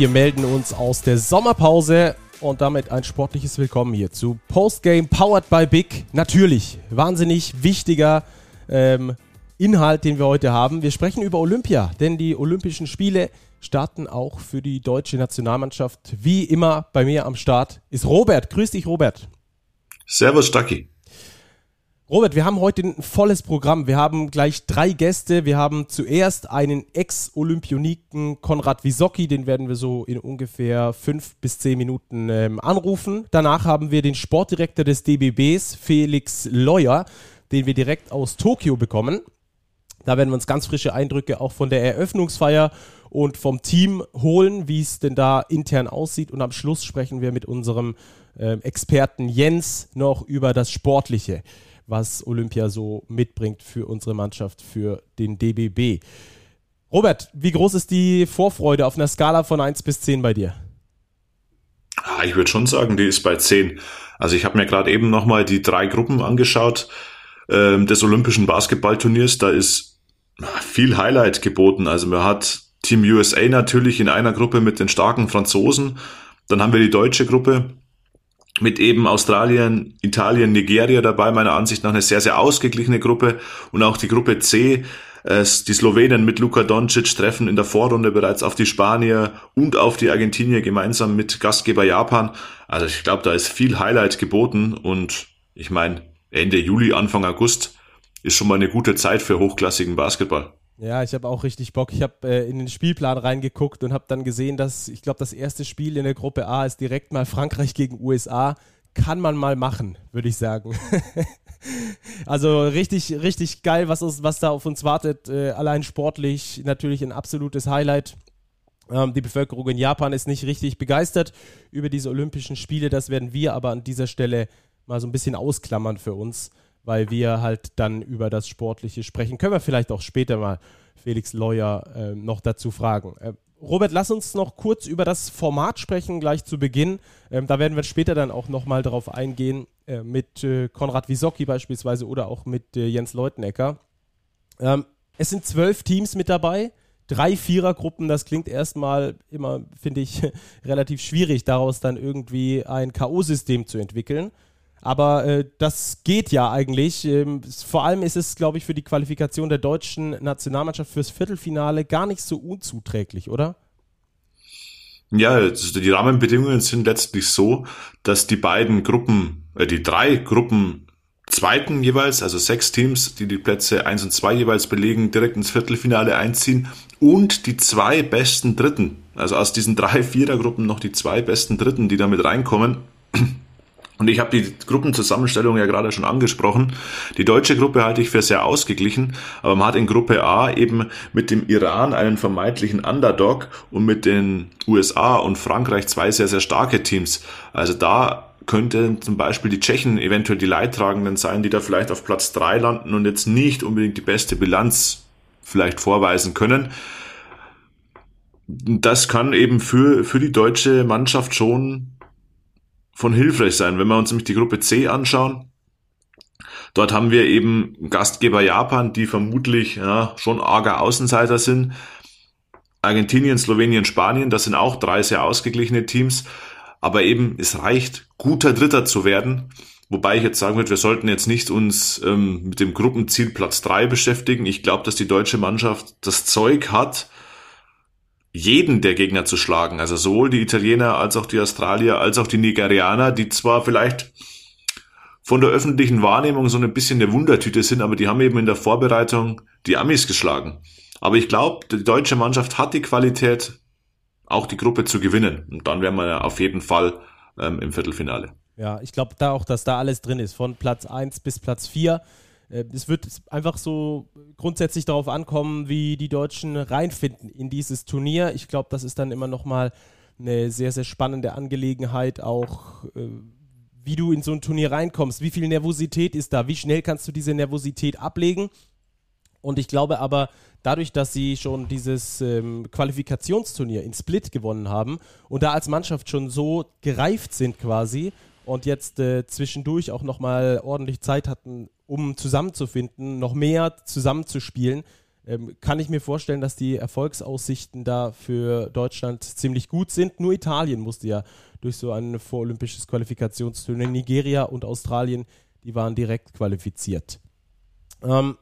Wir melden uns aus der Sommerpause und damit ein sportliches Willkommen hier zu Postgame Powered by Big. Natürlich, wahnsinnig wichtiger ähm, Inhalt, den wir heute haben. Wir sprechen über Olympia, denn die Olympischen Spiele starten auch für die deutsche Nationalmannschaft. Wie immer bei mir am Start ist Robert. Grüß dich, Robert. Servus, Stacki. Robert, wir haben heute ein volles Programm. Wir haben gleich drei Gäste. Wir haben zuerst einen Ex-Olympioniken Konrad Wisocki, den werden wir so in ungefähr fünf bis zehn Minuten ähm, anrufen. Danach haben wir den Sportdirektor des DBBs, Felix Leuer, den wir direkt aus Tokio bekommen. Da werden wir uns ganz frische Eindrücke auch von der Eröffnungsfeier und vom Team holen, wie es denn da intern aussieht. Und am Schluss sprechen wir mit unserem äh, Experten Jens noch über das Sportliche was Olympia so mitbringt für unsere Mannschaft, für den DBB. Robert, wie groß ist die Vorfreude auf einer Skala von 1 bis 10 bei dir? Ah, ich würde schon sagen, die ist bei 10. Also ich habe mir gerade eben nochmal die drei Gruppen angeschaut ähm, des Olympischen Basketballturniers. Da ist viel Highlight geboten. Also man hat Team USA natürlich in einer Gruppe mit den starken Franzosen. Dann haben wir die deutsche Gruppe mit eben Australien, Italien, Nigeria dabei, meiner Ansicht nach eine sehr, sehr ausgeglichene Gruppe und auch die Gruppe C, äh, die Slowenen mit Luka Doncic treffen in der Vorrunde bereits auf die Spanier und auf die Argentinier gemeinsam mit Gastgeber Japan. Also ich glaube, da ist viel Highlight geboten und ich meine, Ende Juli, Anfang August ist schon mal eine gute Zeit für hochklassigen Basketball. Ja, ich habe auch richtig Bock. Ich habe äh, in den Spielplan reingeguckt und habe dann gesehen, dass ich glaube, das erste Spiel in der Gruppe A ist direkt mal Frankreich gegen USA. Kann man mal machen, würde ich sagen. also richtig, richtig geil, was, uns, was da auf uns wartet. Äh, allein sportlich natürlich ein absolutes Highlight. Ähm, die Bevölkerung in Japan ist nicht richtig begeistert über diese Olympischen Spiele. Das werden wir aber an dieser Stelle mal so ein bisschen ausklammern für uns weil wir halt dann über das Sportliche sprechen. Können wir vielleicht auch später mal Felix Leuer äh, noch dazu fragen. Äh, Robert, lass uns noch kurz über das Format sprechen, gleich zu Beginn. Ähm, da werden wir später dann auch nochmal darauf eingehen, äh, mit äh, Konrad Wisocki beispielsweise oder auch mit äh, Jens Leutenecker. Ähm, es sind zwölf Teams mit dabei, drei Vierergruppen. Das klingt erstmal immer, finde ich, relativ schwierig, daraus dann irgendwie ein K.O.-System zu entwickeln. Aber äh, das geht ja eigentlich. Ähm, vor allem ist es, glaube ich, für die Qualifikation der deutschen Nationalmannschaft fürs Viertelfinale gar nicht so unzuträglich, oder? Ja, die Rahmenbedingungen sind letztlich so, dass die beiden Gruppen, äh, die drei Gruppen Zweiten jeweils, also sechs Teams, die die Plätze eins und zwei jeweils belegen, direkt ins Viertelfinale einziehen und die zwei besten Dritten, also aus diesen drei Vierergruppen noch die zwei besten Dritten, die damit reinkommen, und ich habe die Gruppenzusammenstellung ja gerade schon angesprochen. Die deutsche Gruppe halte ich für sehr ausgeglichen, aber man hat in Gruppe A eben mit dem Iran einen vermeintlichen Underdog und mit den USA und Frankreich zwei sehr, sehr starke Teams. Also da könnte zum Beispiel die Tschechen eventuell die Leidtragenden sein, die da vielleicht auf Platz drei landen und jetzt nicht unbedingt die beste Bilanz vielleicht vorweisen können. Das kann eben für, für die deutsche Mannschaft schon von hilfreich sein. Wenn wir uns nämlich die Gruppe C anschauen, dort haben wir eben Gastgeber Japan, die vermutlich ja, schon arger Außenseiter sind. Argentinien, Slowenien, Spanien, das sind auch drei sehr ausgeglichene Teams. Aber eben, es reicht, guter Dritter zu werden. Wobei ich jetzt sagen würde, wir sollten jetzt nicht uns ähm, mit dem Gruppenziel Platz drei beschäftigen. Ich glaube, dass die deutsche Mannschaft das Zeug hat, jeden der Gegner zu schlagen. Also sowohl die Italiener als auch die Australier als auch die Nigerianer, die zwar vielleicht von der öffentlichen Wahrnehmung so ein bisschen eine Wundertüte sind, aber die haben eben in der Vorbereitung die Amis geschlagen. Aber ich glaube, die deutsche Mannschaft hat die Qualität, auch die Gruppe zu gewinnen. Und dann wären wir auf jeden Fall ähm, im Viertelfinale. Ja, ich glaube da auch, dass da alles drin ist, von Platz 1 bis Platz 4. Äh, es wird einfach so grundsätzlich darauf ankommen, wie die Deutschen reinfinden in dieses Turnier. Ich glaube, das ist dann immer nochmal eine sehr, sehr spannende Angelegenheit, auch äh, wie du in so ein Turnier reinkommst. Wie viel Nervosität ist da? Wie schnell kannst du diese Nervosität ablegen? Und ich glaube aber, dadurch, dass sie schon dieses ähm, Qualifikationsturnier in Split gewonnen haben und da als Mannschaft schon so gereift sind quasi und jetzt äh, zwischendurch auch nochmal ordentlich Zeit hatten, um zusammenzufinden, noch mehr zusammenzuspielen, ähm, kann ich mir vorstellen, dass die Erfolgsaussichten da für Deutschland ziemlich gut sind. Nur Italien musste ja durch so ein vorolympisches Qualifikationsturnier. Nigeria und Australien, die waren direkt qualifiziert. Ähm,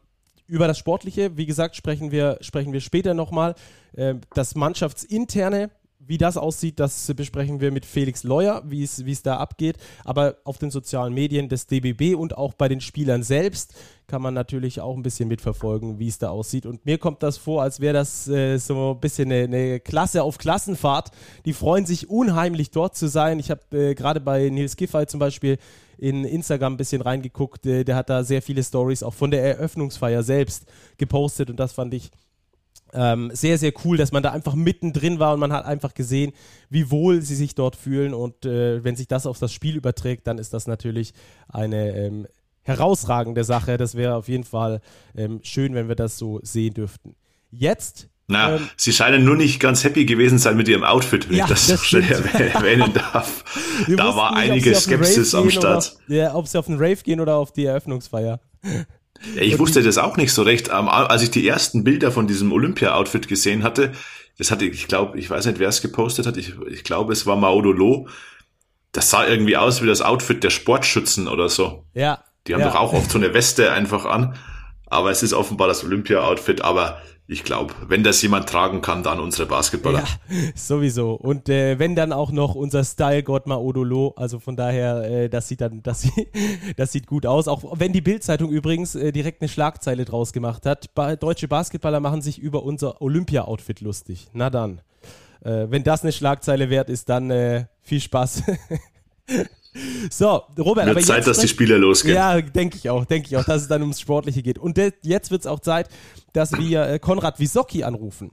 über das Sportliche, wie gesagt, sprechen wir, sprechen wir später nochmal. Äh, das Mannschaftsinterne wie das aussieht, das besprechen wir mit Felix Leuer, wie es, da abgeht. Aber auf den sozialen Medien des DBB und auch bei den Spielern selbst kann man natürlich auch ein bisschen mitverfolgen, wie es da aussieht. Und mir kommt das vor, als wäre das äh, so ein bisschen eine, eine, Klasse auf Klassenfahrt. Die freuen sich unheimlich dort zu sein. Ich habe äh, gerade bei Nils Giffey zum Beispiel in Instagram ein bisschen reingeguckt. Äh, der hat da sehr viele Stories auch von der Eröffnungsfeier selbst gepostet und das fand ich ähm, sehr, sehr cool, dass man da einfach mittendrin war und man hat einfach gesehen, wie wohl sie sich dort fühlen. Und äh, wenn sich das auf das Spiel überträgt, dann ist das natürlich eine ähm, herausragende Sache. Das wäre auf jeden Fall ähm, schön, wenn wir das so sehen dürften. Jetzt na, ähm, sie scheinen nur nicht ganz happy gewesen sein mit ihrem Outfit, wenn ja, ich das, das schnell erwähnen darf. da war nicht, einige Skepsis am Start. Oder, ja, ob sie auf den Rave gehen oder auf die Eröffnungsfeier. Ja, ich wusste das auch nicht so recht. Als ich die ersten Bilder von diesem Olympia-Outfit gesehen hatte, das hatte ich glaube, ich weiß nicht, wer es gepostet hat, ich, ich glaube, es war Maudolo. Das sah irgendwie aus wie das Outfit der Sportschützen oder so. Ja. Die haben ja. doch auch oft so eine Weste einfach an. Aber es ist offenbar das Olympia-Outfit. Aber ich glaube, wenn das jemand tragen kann, dann unsere Basketballer. Ja, sowieso. Und äh, wenn dann auch noch unser Style-Gott Maodolo, also von daher, äh, das sieht dann, das, das sieht gut aus. Auch wenn die Bildzeitung übrigens äh, direkt eine Schlagzeile draus gemacht hat. Ba deutsche Basketballer machen sich über unser Olympia-Outfit lustig. Na dann. Äh, wenn das eine Schlagzeile wert ist, dann äh, viel Spaß. So, Robert, wird aber Zeit, dass die Spiele losgehen. Ja, denke ich auch, denke ich auch, dass es dann ums Sportliche geht. Und jetzt wird es auch Zeit, dass wir äh, Konrad Wisocki anrufen.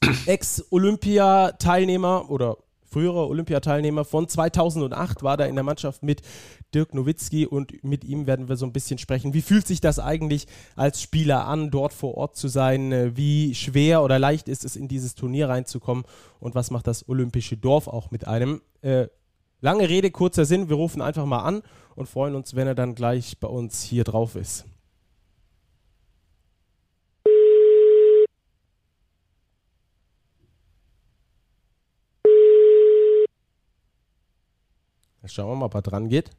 Ex-Olympia-Teilnehmer oder früherer Olympiateilnehmer von 2008 war da in der Mannschaft mit Dirk Nowitzki und mit ihm werden wir so ein bisschen sprechen. Wie fühlt sich das eigentlich als Spieler an, dort vor Ort zu sein? Äh, wie schwer oder leicht ist es, in dieses Turnier reinzukommen? Und was macht das olympische Dorf auch mit einem? Äh, Lange Rede, kurzer Sinn. Wir rufen einfach mal an und freuen uns, wenn er dann gleich bei uns hier drauf ist. Jetzt schauen wir mal, ob er dran geht.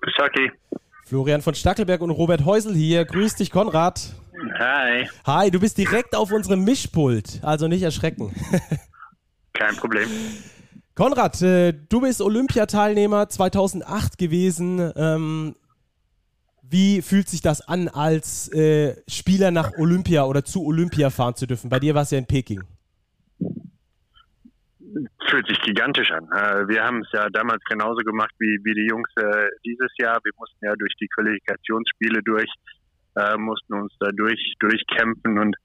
Besaki. Florian von Stackelberg und Robert Häusel hier. Grüß dich, Konrad. Hi. Hi, du bist direkt auf unserem Mischpult, also nicht erschrecken. Kein Problem. Konrad, äh, du bist Olympiateilnehmer 2008 gewesen. Ähm, wie fühlt sich das an, als äh, Spieler nach Olympia oder zu Olympia fahren zu dürfen? Bei dir war es ja in Peking fühlt sich gigantisch an. Äh, wir haben es ja damals genauso gemacht wie, wie die Jungs äh, dieses Jahr. Wir mussten ja durch die Qualifikationsspiele durch, äh, mussten uns da durch, durchkämpfen und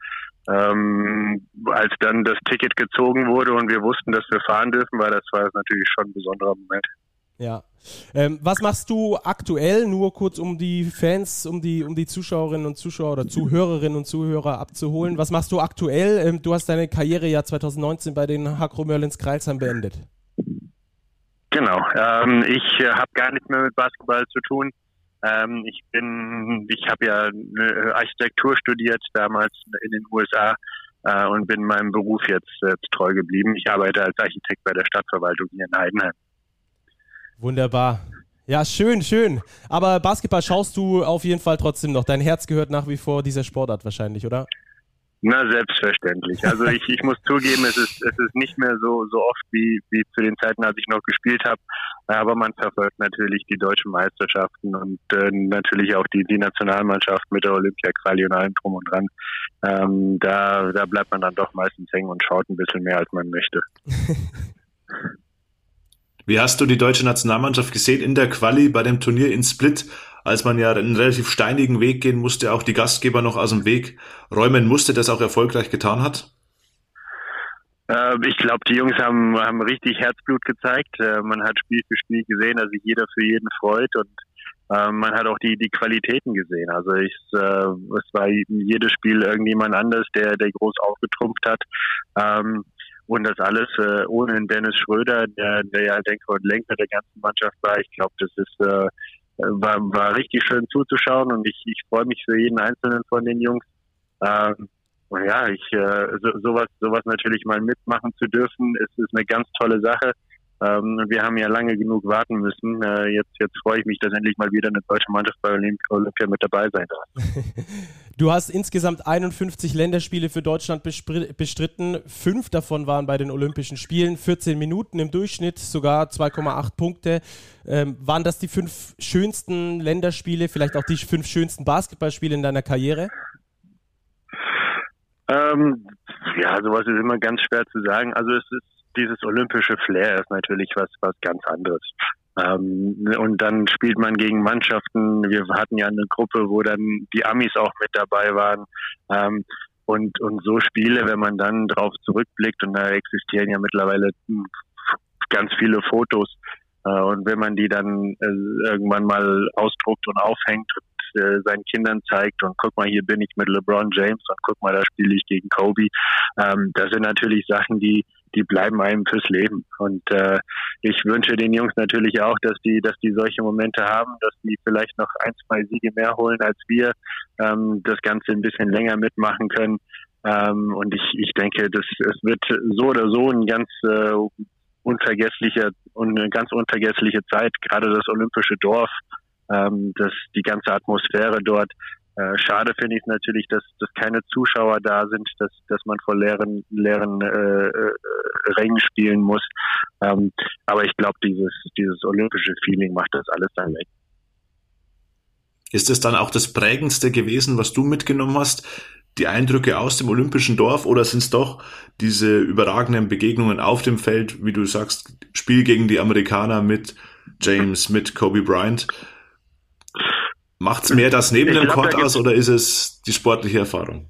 ähm, als dann das Ticket gezogen wurde und wir wussten, dass wir fahren dürfen, war das war natürlich schon ein besonderer Moment. Ja. Ähm, was machst du aktuell, nur kurz um die Fans, um die, um die Zuschauerinnen und Zuschauer oder Zuhörerinnen und Zuhörer abzuholen? Was machst du aktuell? Ähm, du hast deine Karriere ja 2019 bei den Hakro Merlins Kreilsheim beendet. Genau. Ähm, ich äh, habe gar nichts mehr mit Basketball zu tun. Ähm, ich bin, ich habe ja Architektur studiert damals in den USA äh, und bin meinem Beruf jetzt, jetzt treu geblieben. Ich arbeite als Architekt bei der Stadtverwaltung hier in Heidenheim. Wunderbar. Ja, schön, schön. Aber Basketball schaust du auf jeden Fall trotzdem noch. Dein Herz gehört nach wie vor dieser Sportart wahrscheinlich, oder? Na, selbstverständlich. Also ich, ich muss zugeben, es ist, es ist nicht mehr so, so oft wie, wie zu den Zeiten, als ich noch gespielt habe. Aber man verfolgt natürlich die deutschen Meisterschaften und äh, natürlich auch die, die Nationalmannschaft mit der Olympia-Quali und allem drum und dran. Ähm, da, da bleibt man dann doch meistens hängen und schaut ein bisschen mehr, als man möchte. Wie hast du die deutsche Nationalmannschaft gesehen in der Quali bei dem Turnier in Split, als man ja einen relativ steinigen Weg gehen musste, auch die Gastgeber noch aus dem Weg räumen musste, das auch erfolgreich getan hat? Äh, ich glaube, die Jungs haben, haben richtig Herzblut gezeigt. Äh, man hat Spiel für Spiel gesehen, dass sich jeder für jeden freut und äh, man hat auch die, die Qualitäten gesehen. Also ich, es war jedes Spiel irgendjemand anders, der, der groß aufgetrumpft hat. Ähm, und das alles ohne Dennis Schröder, der, der ja Denker und Lenker der ganzen Mannschaft war. Ich glaube, das ist, äh, war, war richtig schön zuzuschauen und ich, ich freue mich für jeden einzelnen von den Jungs. Ähm, ja, ich äh, so, sowas, sowas natürlich mal mitmachen zu dürfen, ist, ist eine ganz tolle Sache. Ähm, wir haben ja lange genug warten müssen. Äh, jetzt, jetzt freue ich mich, dass endlich mal wieder eine deutsche Mannschaft bei Olympia mit dabei sein darf. Du hast insgesamt 51 Länderspiele für Deutschland bestritten. Fünf davon waren bei den Olympischen Spielen. 14 Minuten im Durchschnitt, sogar 2,8 Punkte. Ähm, waren das die fünf schönsten Länderspiele, vielleicht auch die fünf schönsten Basketballspiele in deiner Karriere? Ähm, ja, sowas ist immer ganz schwer zu sagen. Also es ist dieses olympische Flair ist natürlich was, was ganz anderes. Ähm, und dann spielt man gegen Mannschaften. Wir hatten ja eine Gruppe, wo dann die Amis auch mit dabei waren. Ähm, und, und so Spiele, wenn man dann drauf zurückblickt, und da existieren ja mittlerweile ganz viele Fotos, äh, und wenn man die dann äh, irgendwann mal ausdruckt und aufhängt und äh, seinen Kindern zeigt und guck mal, hier bin ich mit LeBron James und guck mal, da spiele ich gegen Kobe, ähm, das sind natürlich Sachen, die die bleiben einem fürs Leben. Und äh, ich wünsche den Jungs natürlich auch, dass die, dass die solche Momente haben, dass die vielleicht noch ein, zwei Siege mehr holen als wir, ähm, das Ganze ein bisschen länger mitmachen können. Ähm, und ich, ich denke, das, es wird so oder so ein ganz äh, unvergesslicher und eine ganz unvergessliche Zeit, gerade das olympische Dorf, ähm, das, die ganze Atmosphäre dort, äh, schade finde ich natürlich, dass, dass keine Zuschauer da sind, dass, dass man vor leeren, leeren äh, äh, Rängen spielen muss. Ähm, aber ich glaube, dieses, dieses olympische Feeling macht das alles dann weg. Ist es dann auch das Prägendste gewesen, was du mitgenommen hast? Die Eindrücke aus dem olympischen Dorf oder sind es doch diese überragenden Begegnungen auf dem Feld, wie du sagst, Spiel gegen die Amerikaner mit James, mit Kobe Bryant? Macht es mehr das neben ich dem Court aus oder ist es die sportliche Erfahrung?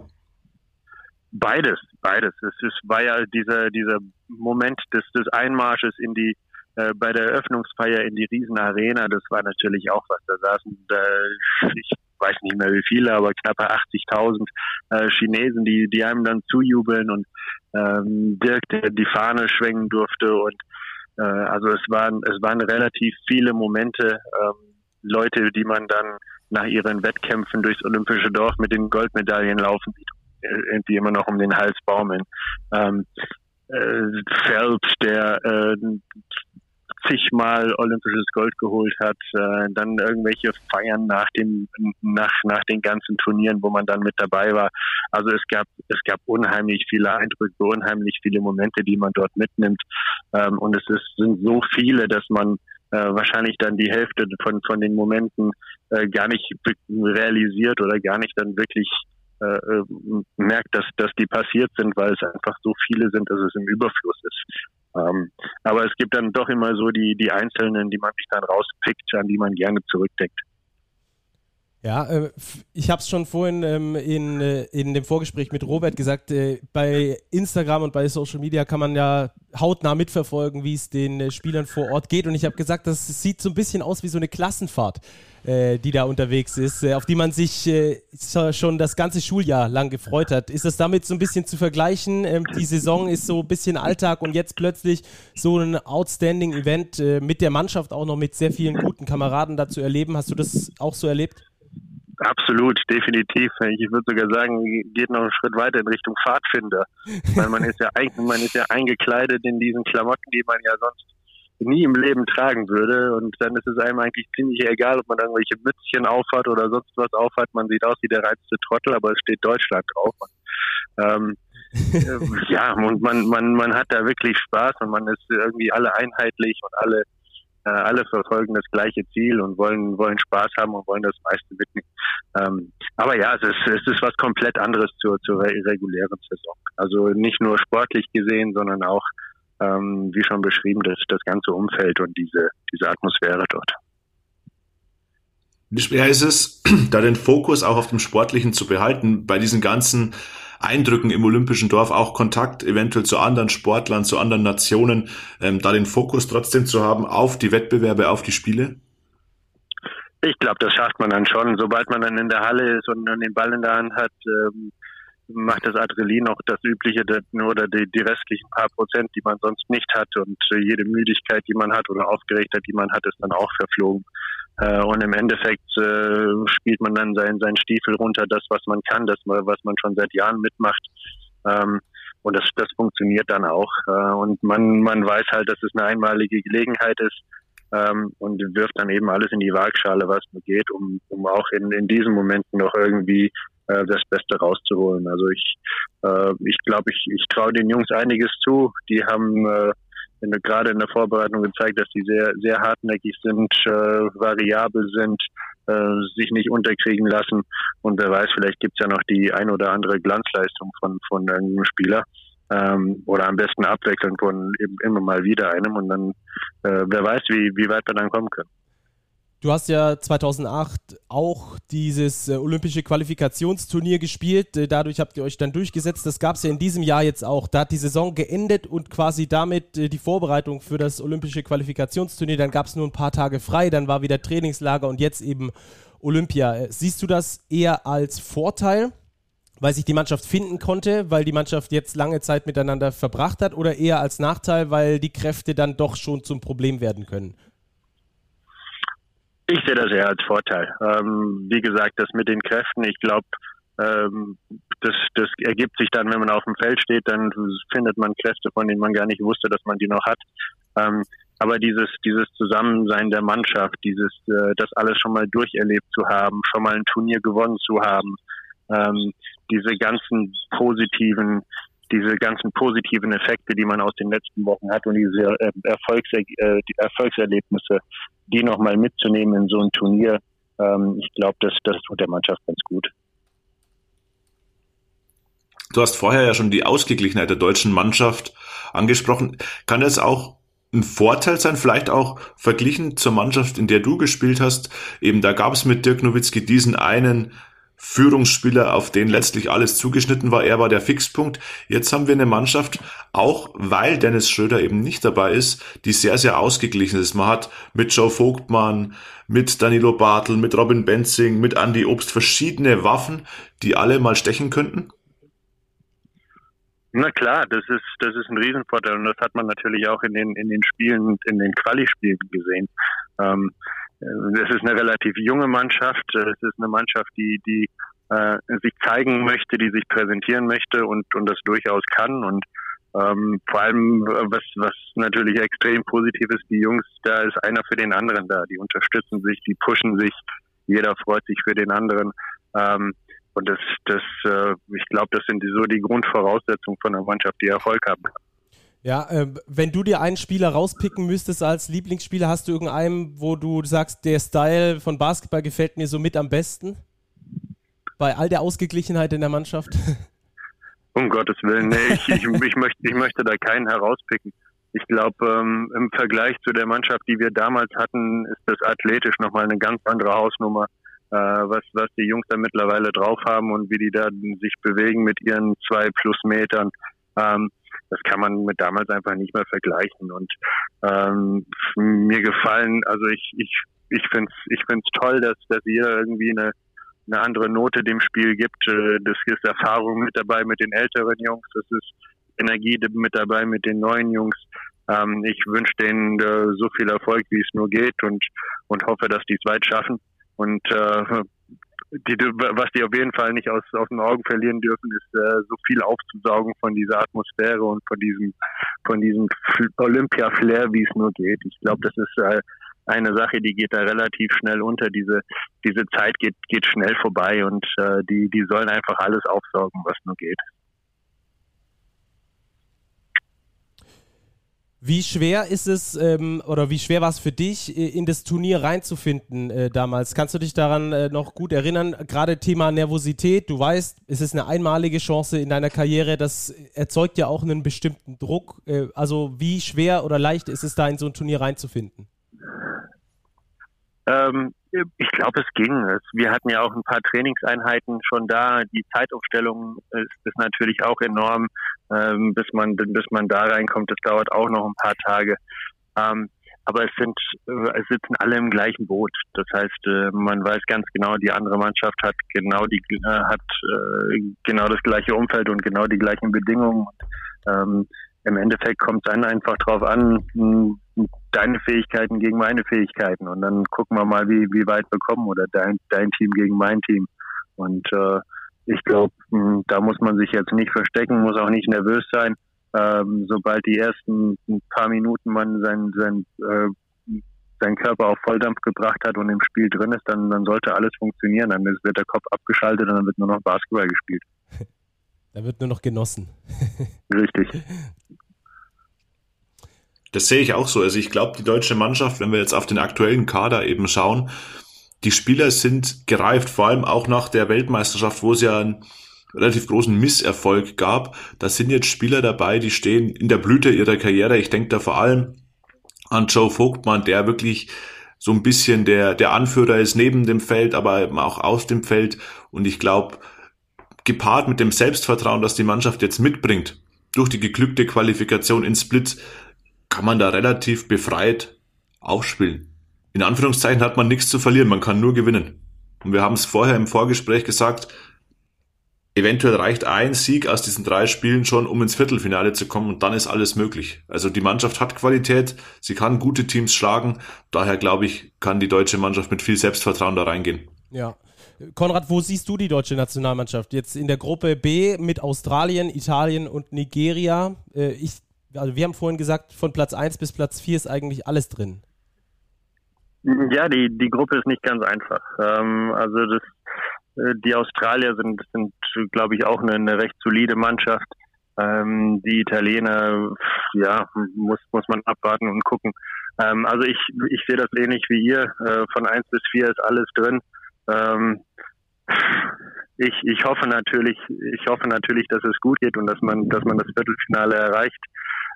Beides, beides. Es ist, war ja dieser, dieser Moment des, des Einmarsches in die, äh, bei der Eröffnungsfeier in die Riesenarena, das war natürlich auch was. Da saßen, äh, ich weiß nicht mehr wie viele, aber knappe 80.000 äh, Chinesen, die, die einem dann zujubeln und ähm, Dirk, der die Fahne schwenken durfte und äh, also es waren, es waren relativ viele Momente, ähm, Leute, die man dann nach ihren Wettkämpfen durchs olympische Dorf mit den Goldmedaillen laufen, irgendwie immer noch um den Hals baumeln. Ähm, äh, Phelps, der äh, zigmal olympisches Gold geholt hat, äh, dann irgendwelche Feiern nach dem nach nach den ganzen Turnieren, wo man dann mit dabei war. Also es gab es gab unheimlich viele Eindrücke, unheimlich viele Momente, die man dort mitnimmt. Ähm, und es ist, sind so viele, dass man wahrscheinlich dann die Hälfte von, von den Momenten äh, gar nicht realisiert oder gar nicht dann wirklich äh, äh, merkt, dass, dass die passiert sind, weil es einfach so viele sind, dass es im Überfluss ist. Ähm, aber es gibt dann doch immer so die, die Einzelnen, die man sich dann rauspickt, an die man gerne zurückdenkt. Ja, äh, ich habe es schon vorhin ähm, in, äh, in dem Vorgespräch mit Robert gesagt, äh, bei Instagram und bei Social Media kann man ja hautnah mitverfolgen, wie es den Spielern vor Ort geht. Und ich habe gesagt, das sieht so ein bisschen aus wie so eine Klassenfahrt, die da unterwegs ist, auf die man sich schon das ganze Schuljahr lang gefreut hat. Ist das damit so ein bisschen zu vergleichen? Ähm, die Saison ist so ein bisschen Alltag und jetzt plötzlich so ein outstanding Event mit der Mannschaft auch noch mit sehr vielen guten Kameraden da zu erleben. Hast du das auch so erlebt? Absolut, definitiv. Ich würde sogar sagen, geht noch einen Schritt weiter in Richtung Pfadfinder. Weil man ist ja eigentlich, man ist ja eingekleidet in diesen Klamotten, die man ja sonst nie im Leben tragen würde. Und dann ist es einem eigentlich ziemlich egal, ob man irgendwelche Mützchen aufhat oder sonst was aufhat. Man sieht aus wie der reinste Trottel, aber es steht Deutschland drauf. Und, ähm, äh, ja, und man, man, man hat da wirklich Spaß und man ist irgendwie alle einheitlich und alle alle verfolgen das gleiche Ziel und wollen, wollen Spaß haben und wollen das meiste mitnehmen. Ähm, aber ja, es ist, es ist was komplett anderes zur, zur regulären Saison. Also nicht nur sportlich gesehen, sondern auch, ähm, wie schon beschrieben, das, das ganze Umfeld und diese, diese Atmosphäre dort. Wie schwer ist es, da den Fokus auch auf dem Sportlichen zu behalten, bei diesen ganzen Eindrücken im Olympischen Dorf, auch Kontakt eventuell zu anderen Sportlern, zu anderen Nationen, ähm, da den Fokus trotzdem zu haben auf die Wettbewerbe, auf die Spiele? Ich glaube, das schafft man dann schon. Sobald man dann in der Halle ist und den Ball in der Hand hat, ähm, macht das Adrenalin auch das Übliche oder die, die restlichen paar Prozent, die man sonst nicht hat und äh, jede Müdigkeit, die man hat oder Aufgeregtheit, die man hat, ist dann auch verflogen. Äh, und im Endeffekt äh, spielt man dann seinen, seinen Stiefel runter, das, was man kann, das, was man schon seit Jahren mitmacht. Ähm, und das, das funktioniert dann auch. Äh, und man, man weiß halt, dass es eine einmalige Gelegenheit ist ähm, und wirft dann eben alles in die Waagschale, was nur geht, um, um auch in, in diesen Momenten noch irgendwie äh, das Beste rauszuholen. Also ich, äh, ich glaube, ich, ich traue den Jungs einiges zu. Die haben äh, gerade in der Vorbereitung gezeigt, dass sie sehr, sehr hartnäckig sind, äh, variabel sind, äh, sich nicht unterkriegen lassen. Und wer weiß, vielleicht gibt's ja noch die ein oder andere Glanzleistung von, von einem Spieler. Ähm, oder am besten abwechselnd von eben immer mal wieder einem und dann äh, wer weiß, wie, wie weit wir dann kommen können. Du hast ja 2008 auch dieses äh, olympische Qualifikationsturnier gespielt. Äh, dadurch habt ihr euch dann durchgesetzt. Das gab es ja in diesem Jahr jetzt auch. Da hat die Saison geendet und quasi damit äh, die Vorbereitung für das olympische Qualifikationsturnier. Dann gab es nur ein paar Tage frei. Dann war wieder Trainingslager und jetzt eben Olympia. Äh, siehst du das eher als Vorteil, weil sich die Mannschaft finden konnte, weil die Mannschaft jetzt lange Zeit miteinander verbracht hat, oder eher als Nachteil, weil die Kräfte dann doch schon zum Problem werden können? Ich sehe das eher als Vorteil. Ähm, wie gesagt, das mit den Kräften, ich glaube, ähm, das, das ergibt sich dann, wenn man auf dem Feld steht, dann findet man Kräfte, von denen man gar nicht wusste, dass man die noch hat. Ähm, aber dieses, dieses Zusammensein der Mannschaft, dieses, äh, das alles schon mal durcherlebt zu haben, schon mal ein Turnier gewonnen zu haben, ähm, diese ganzen positiven diese ganzen positiven Effekte, die man aus den letzten Wochen hat und diese äh, Erfolgser äh, Erfolgserlebnisse, die nochmal mitzunehmen in so ein Turnier, ähm, ich glaube, das, das tut der Mannschaft ganz gut. Du hast vorher ja schon die Ausgeglichenheit der deutschen Mannschaft angesprochen. Kann das auch ein Vorteil sein, vielleicht auch verglichen zur Mannschaft, in der du gespielt hast? Eben da gab es mit Dirk Nowitzki diesen einen Führungsspieler, auf den letztlich alles zugeschnitten war. Er war der Fixpunkt. Jetzt haben wir eine Mannschaft, auch weil Dennis Schröder eben nicht dabei ist, die sehr, sehr ausgeglichen ist. Man hat mit Joe Vogtmann, mit Danilo Bartel, mit Robin Benzing, mit Andy Obst verschiedene Waffen, die alle mal stechen könnten. Na klar, das ist, das ist ein Riesenvorteil und das hat man natürlich auch in den, in den Spielen, in den Quali-Spielen gesehen. Ähm, es ist eine relativ junge Mannschaft. Es ist eine Mannschaft, die, die äh, sich zeigen möchte, die sich präsentieren möchte und, und das durchaus kann. Und ähm, vor allem, was, was natürlich extrem positiv ist, die Jungs, da ist einer für den anderen da. Die unterstützen sich, die pushen sich, jeder freut sich für den anderen. Ähm, und das, das, äh, ich glaube, das sind so die Grundvoraussetzungen von einer Mannschaft, die Erfolg haben kann. Ja, äh, wenn du dir einen Spieler rauspicken müsstest als Lieblingsspieler, hast du irgendeinen, wo du sagst, der Style von Basketball gefällt mir so mit am besten? Bei all der Ausgeglichenheit in der Mannschaft? Um Gottes Willen, nee, ich, ich, ich, möchte, ich möchte da keinen herauspicken. Ich glaube, ähm, im Vergleich zu der Mannschaft, die wir damals hatten, ist das athletisch nochmal eine ganz andere Hausnummer, äh, was, was die Jungs da mittlerweile drauf haben und wie die da sich bewegen mit ihren zwei plus Metern. Ähm, das kann man mit damals einfach nicht mehr vergleichen. Und ähm, mir gefallen, also ich, ich, ich finde es ich find's toll, dass, dass ihr irgendwie eine, eine andere Note dem Spiel gibt. Äh, das ist Erfahrung mit dabei mit den älteren Jungs, das ist Energie mit dabei mit den neuen Jungs. Ähm, ich wünsche denen äh, so viel Erfolg, wie es nur geht und, und hoffe, dass die es weit schaffen. Und äh, die, was die auf jeden Fall nicht aus, aus den Augen verlieren dürfen, ist äh, so viel aufzusaugen von dieser Atmosphäre und von diesem, von diesem Olympia-Flair, wie es nur geht. Ich glaube, das ist äh, eine Sache, die geht da relativ schnell unter. Diese, diese Zeit geht, geht schnell vorbei und äh, die, die sollen einfach alles aufsaugen, was nur geht. Wie schwer ist es ähm, oder wie schwer war es für dich, in das Turnier reinzufinden äh, damals? Kannst du dich daran äh, noch gut erinnern? Gerade Thema Nervosität, du weißt, es ist eine einmalige Chance in deiner Karriere, das erzeugt ja auch einen bestimmten Druck. Äh, also wie schwer oder leicht ist es da in so ein Turnier reinzufinden? Ähm, ich glaube, es ging. Wir hatten ja auch ein paar Trainingseinheiten schon da. Die Zeitaufstellung ist, ist natürlich auch enorm, ähm, bis man bis man da reinkommt. Das dauert auch noch ein paar Tage. Ähm, aber es sind äh, es sitzen alle im gleichen Boot. Das heißt, äh, man weiß ganz genau, die andere Mannschaft hat genau die äh, hat genau das gleiche Umfeld und genau die gleichen Bedingungen. Ähm, im Endeffekt kommt es dann einfach drauf an, deine Fähigkeiten gegen meine Fähigkeiten und dann gucken wir mal, wie, wie weit wir kommen oder dein, dein Team gegen mein Team. Und äh, ich glaube, da muss man sich jetzt nicht verstecken, muss auch nicht nervös sein. Ähm, sobald die ersten paar Minuten man sein, sein, äh, seinen Körper auf Volldampf gebracht hat und im Spiel drin ist, dann, dann sollte alles funktionieren. Dann wird der Kopf abgeschaltet und dann wird nur noch Basketball gespielt. Da wird nur noch genossen. Richtig. Das sehe ich auch so. Also ich glaube, die deutsche Mannschaft, wenn wir jetzt auf den aktuellen Kader eben schauen, die Spieler sind gereift, vor allem auch nach der Weltmeisterschaft, wo es ja einen relativ großen Misserfolg gab. Da sind jetzt Spieler dabei, die stehen in der Blüte ihrer Karriere. Ich denke da vor allem an Joe Vogtmann, der wirklich so ein bisschen der, der Anführer ist neben dem Feld, aber eben auch aus dem Feld. Und ich glaube, gepaart mit dem Selbstvertrauen, das die Mannschaft jetzt mitbringt, durch die geglückte Qualifikation in Split, kann man da relativ befreit aufspielen. In Anführungszeichen hat man nichts zu verlieren, man kann nur gewinnen. Und wir haben es vorher im Vorgespräch gesagt, eventuell reicht ein Sieg aus diesen drei Spielen schon, um ins Viertelfinale zu kommen und dann ist alles möglich. Also die Mannschaft hat Qualität, sie kann gute Teams schlagen, daher glaube ich, kann die deutsche Mannschaft mit viel Selbstvertrauen da reingehen. Ja, Konrad, wo siehst du die deutsche Nationalmannschaft? Jetzt in der Gruppe B mit Australien, Italien und Nigeria. Äh, ich, also wir haben vorhin gesagt, von Platz 1 bis Platz 4 ist eigentlich alles drin. Ja, die, die Gruppe ist nicht ganz einfach. Ähm, also das, äh, die Australier sind, sind glaube ich, auch eine, eine recht solide Mannschaft. Ähm, die Italiener, ja, muss, muss man abwarten und gucken. Ähm, also ich, ich sehe das ähnlich wie ihr. Äh, von 1 bis 4 ist alles drin. Ähm, ich, ich hoffe natürlich, ich hoffe natürlich, dass es gut geht und dass man, dass man das Viertelfinale erreicht.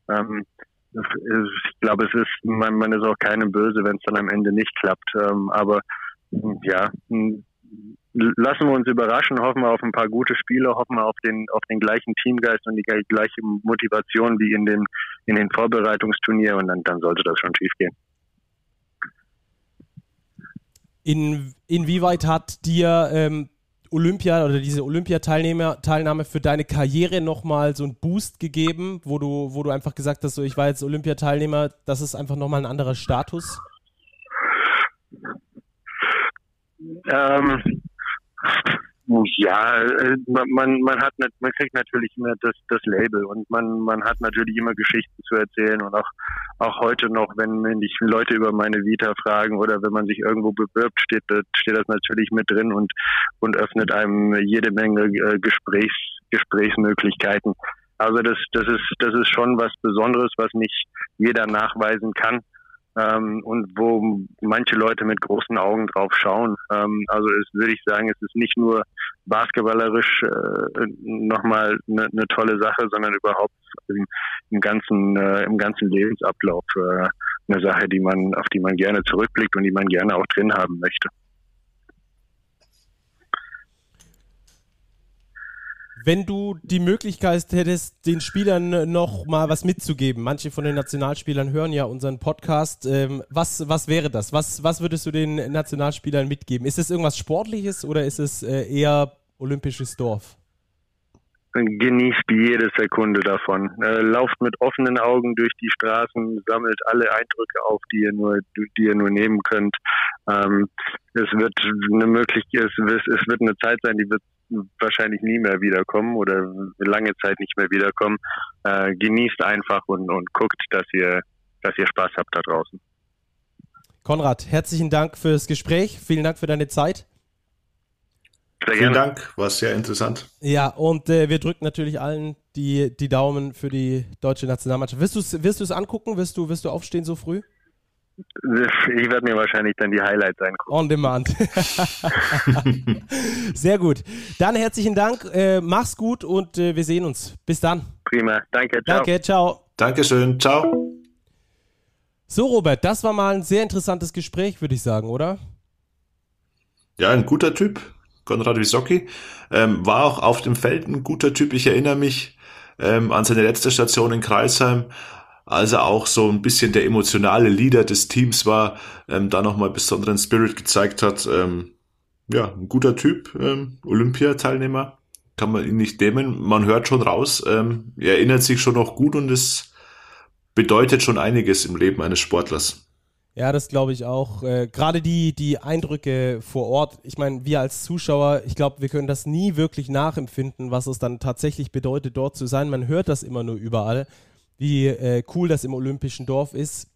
Ähm, ich glaube, es ist, man, man ist auch keinem böse, wenn es dann am Ende nicht klappt. Ähm, aber ja, lassen wir uns überraschen, hoffen wir auf ein paar gute Spiele, hoffen wir auf den, auf den gleichen Teamgeist und die gleiche Motivation wie in den, in den Vorbereitungsturnieren und dann, dann sollte das schon schief gehen. In, inwieweit hat dir ähm, Olympia oder diese Olympiateilnahme für deine Karriere nochmal so einen Boost gegeben, wo du, wo du einfach gesagt hast, so ich war jetzt Olympiateilnehmer, das ist einfach nochmal ein anderer Status? Ähm, ja, äh, man, man hat man kriegt natürlich immer das, das Label und man, man hat natürlich immer Geschichten zu erzählen und auch, auch heute noch, wenn mich Leute über meine Vita fragen oder wenn man sich irgendwo bewirbt, steht, steht das natürlich mit drin und, und öffnet einem jede Menge äh, Gesprächs, Gesprächsmöglichkeiten. Also das, das ist, das ist schon was Besonderes, was nicht jeder nachweisen kann ähm, und wo manche Leute mit großen Augen drauf schauen. Ähm, also es würde ich sagen, es ist nicht nur basketballerisch äh, nochmal eine ne tolle Sache, sondern überhaupt im, im ganzen äh, im ganzen Lebensablauf äh, eine Sache, die man auf die man gerne zurückblickt und die man gerne auch drin haben möchte. Wenn du die Möglichkeit hättest, den Spielern noch mal was mitzugeben, manche von den Nationalspielern hören ja unseren Podcast, ähm, was, was wäre das? Was, was würdest du den Nationalspielern mitgeben? Ist es irgendwas Sportliches oder ist es äh, eher olympisches Dorf? Genießt jede Sekunde davon. Äh, lauft mit offenen Augen durch die Straßen, sammelt alle Eindrücke auf, die ihr nur, die ihr nur nehmen könnt. Ähm, es wird eine Möglichkeit, es, es wird eine Zeit sein, die wird wahrscheinlich nie mehr wiederkommen oder lange Zeit nicht mehr wiederkommen. Äh, genießt einfach und, und guckt, dass ihr, dass ihr Spaß habt da draußen. Konrad, herzlichen Dank fürs Gespräch. Vielen Dank für deine Zeit. Sehr Vielen Dank, war sehr interessant. Ja, und äh, wir drücken natürlich allen die, die Daumen für die deutsche Nationalmannschaft. Wirst du es wirst angucken? Wirst du, wirst du aufstehen so früh? Ich werde mir wahrscheinlich dann die Highlights angucken. On demand. Sehr gut. Dann herzlichen Dank. Äh, mach's gut und äh, wir sehen uns. Bis dann. Prima. Danke. Ciao. Danke. Ciao. Dankeschön. Ciao. So, Robert, das war mal ein sehr interessantes Gespräch, würde ich sagen, oder? Ja, ein guter Typ. Konrad Wisocki. Ähm, war auch auf dem Feld ein guter Typ. Ich erinnere mich ähm, an seine letzte Station in Kreisheim als er auch so ein bisschen der emotionale Leader des Teams war, ähm, da nochmal besonderen Spirit gezeigt hat. Ähm, ja, ein guter Typ, ähm, Olympiateilnehmer. kann man ihn nicht dämmen. Man hört schon raus, ähm, er erinnert sich schon noch gut und es bedeutet schon einiges im Leben eines Sportlers. Ja, das glaube ich auch. Äh, Gerade die, die Eindrücke vor Ort, ich meine, wir als Zuschauer, ich glaube, wir können das nie wirklich nachempfinden, was es dann tatsächlich bedeutet, dort zu sein. Man hört das immer nur überall, wie äh, cool das im Olympischen Dorf ist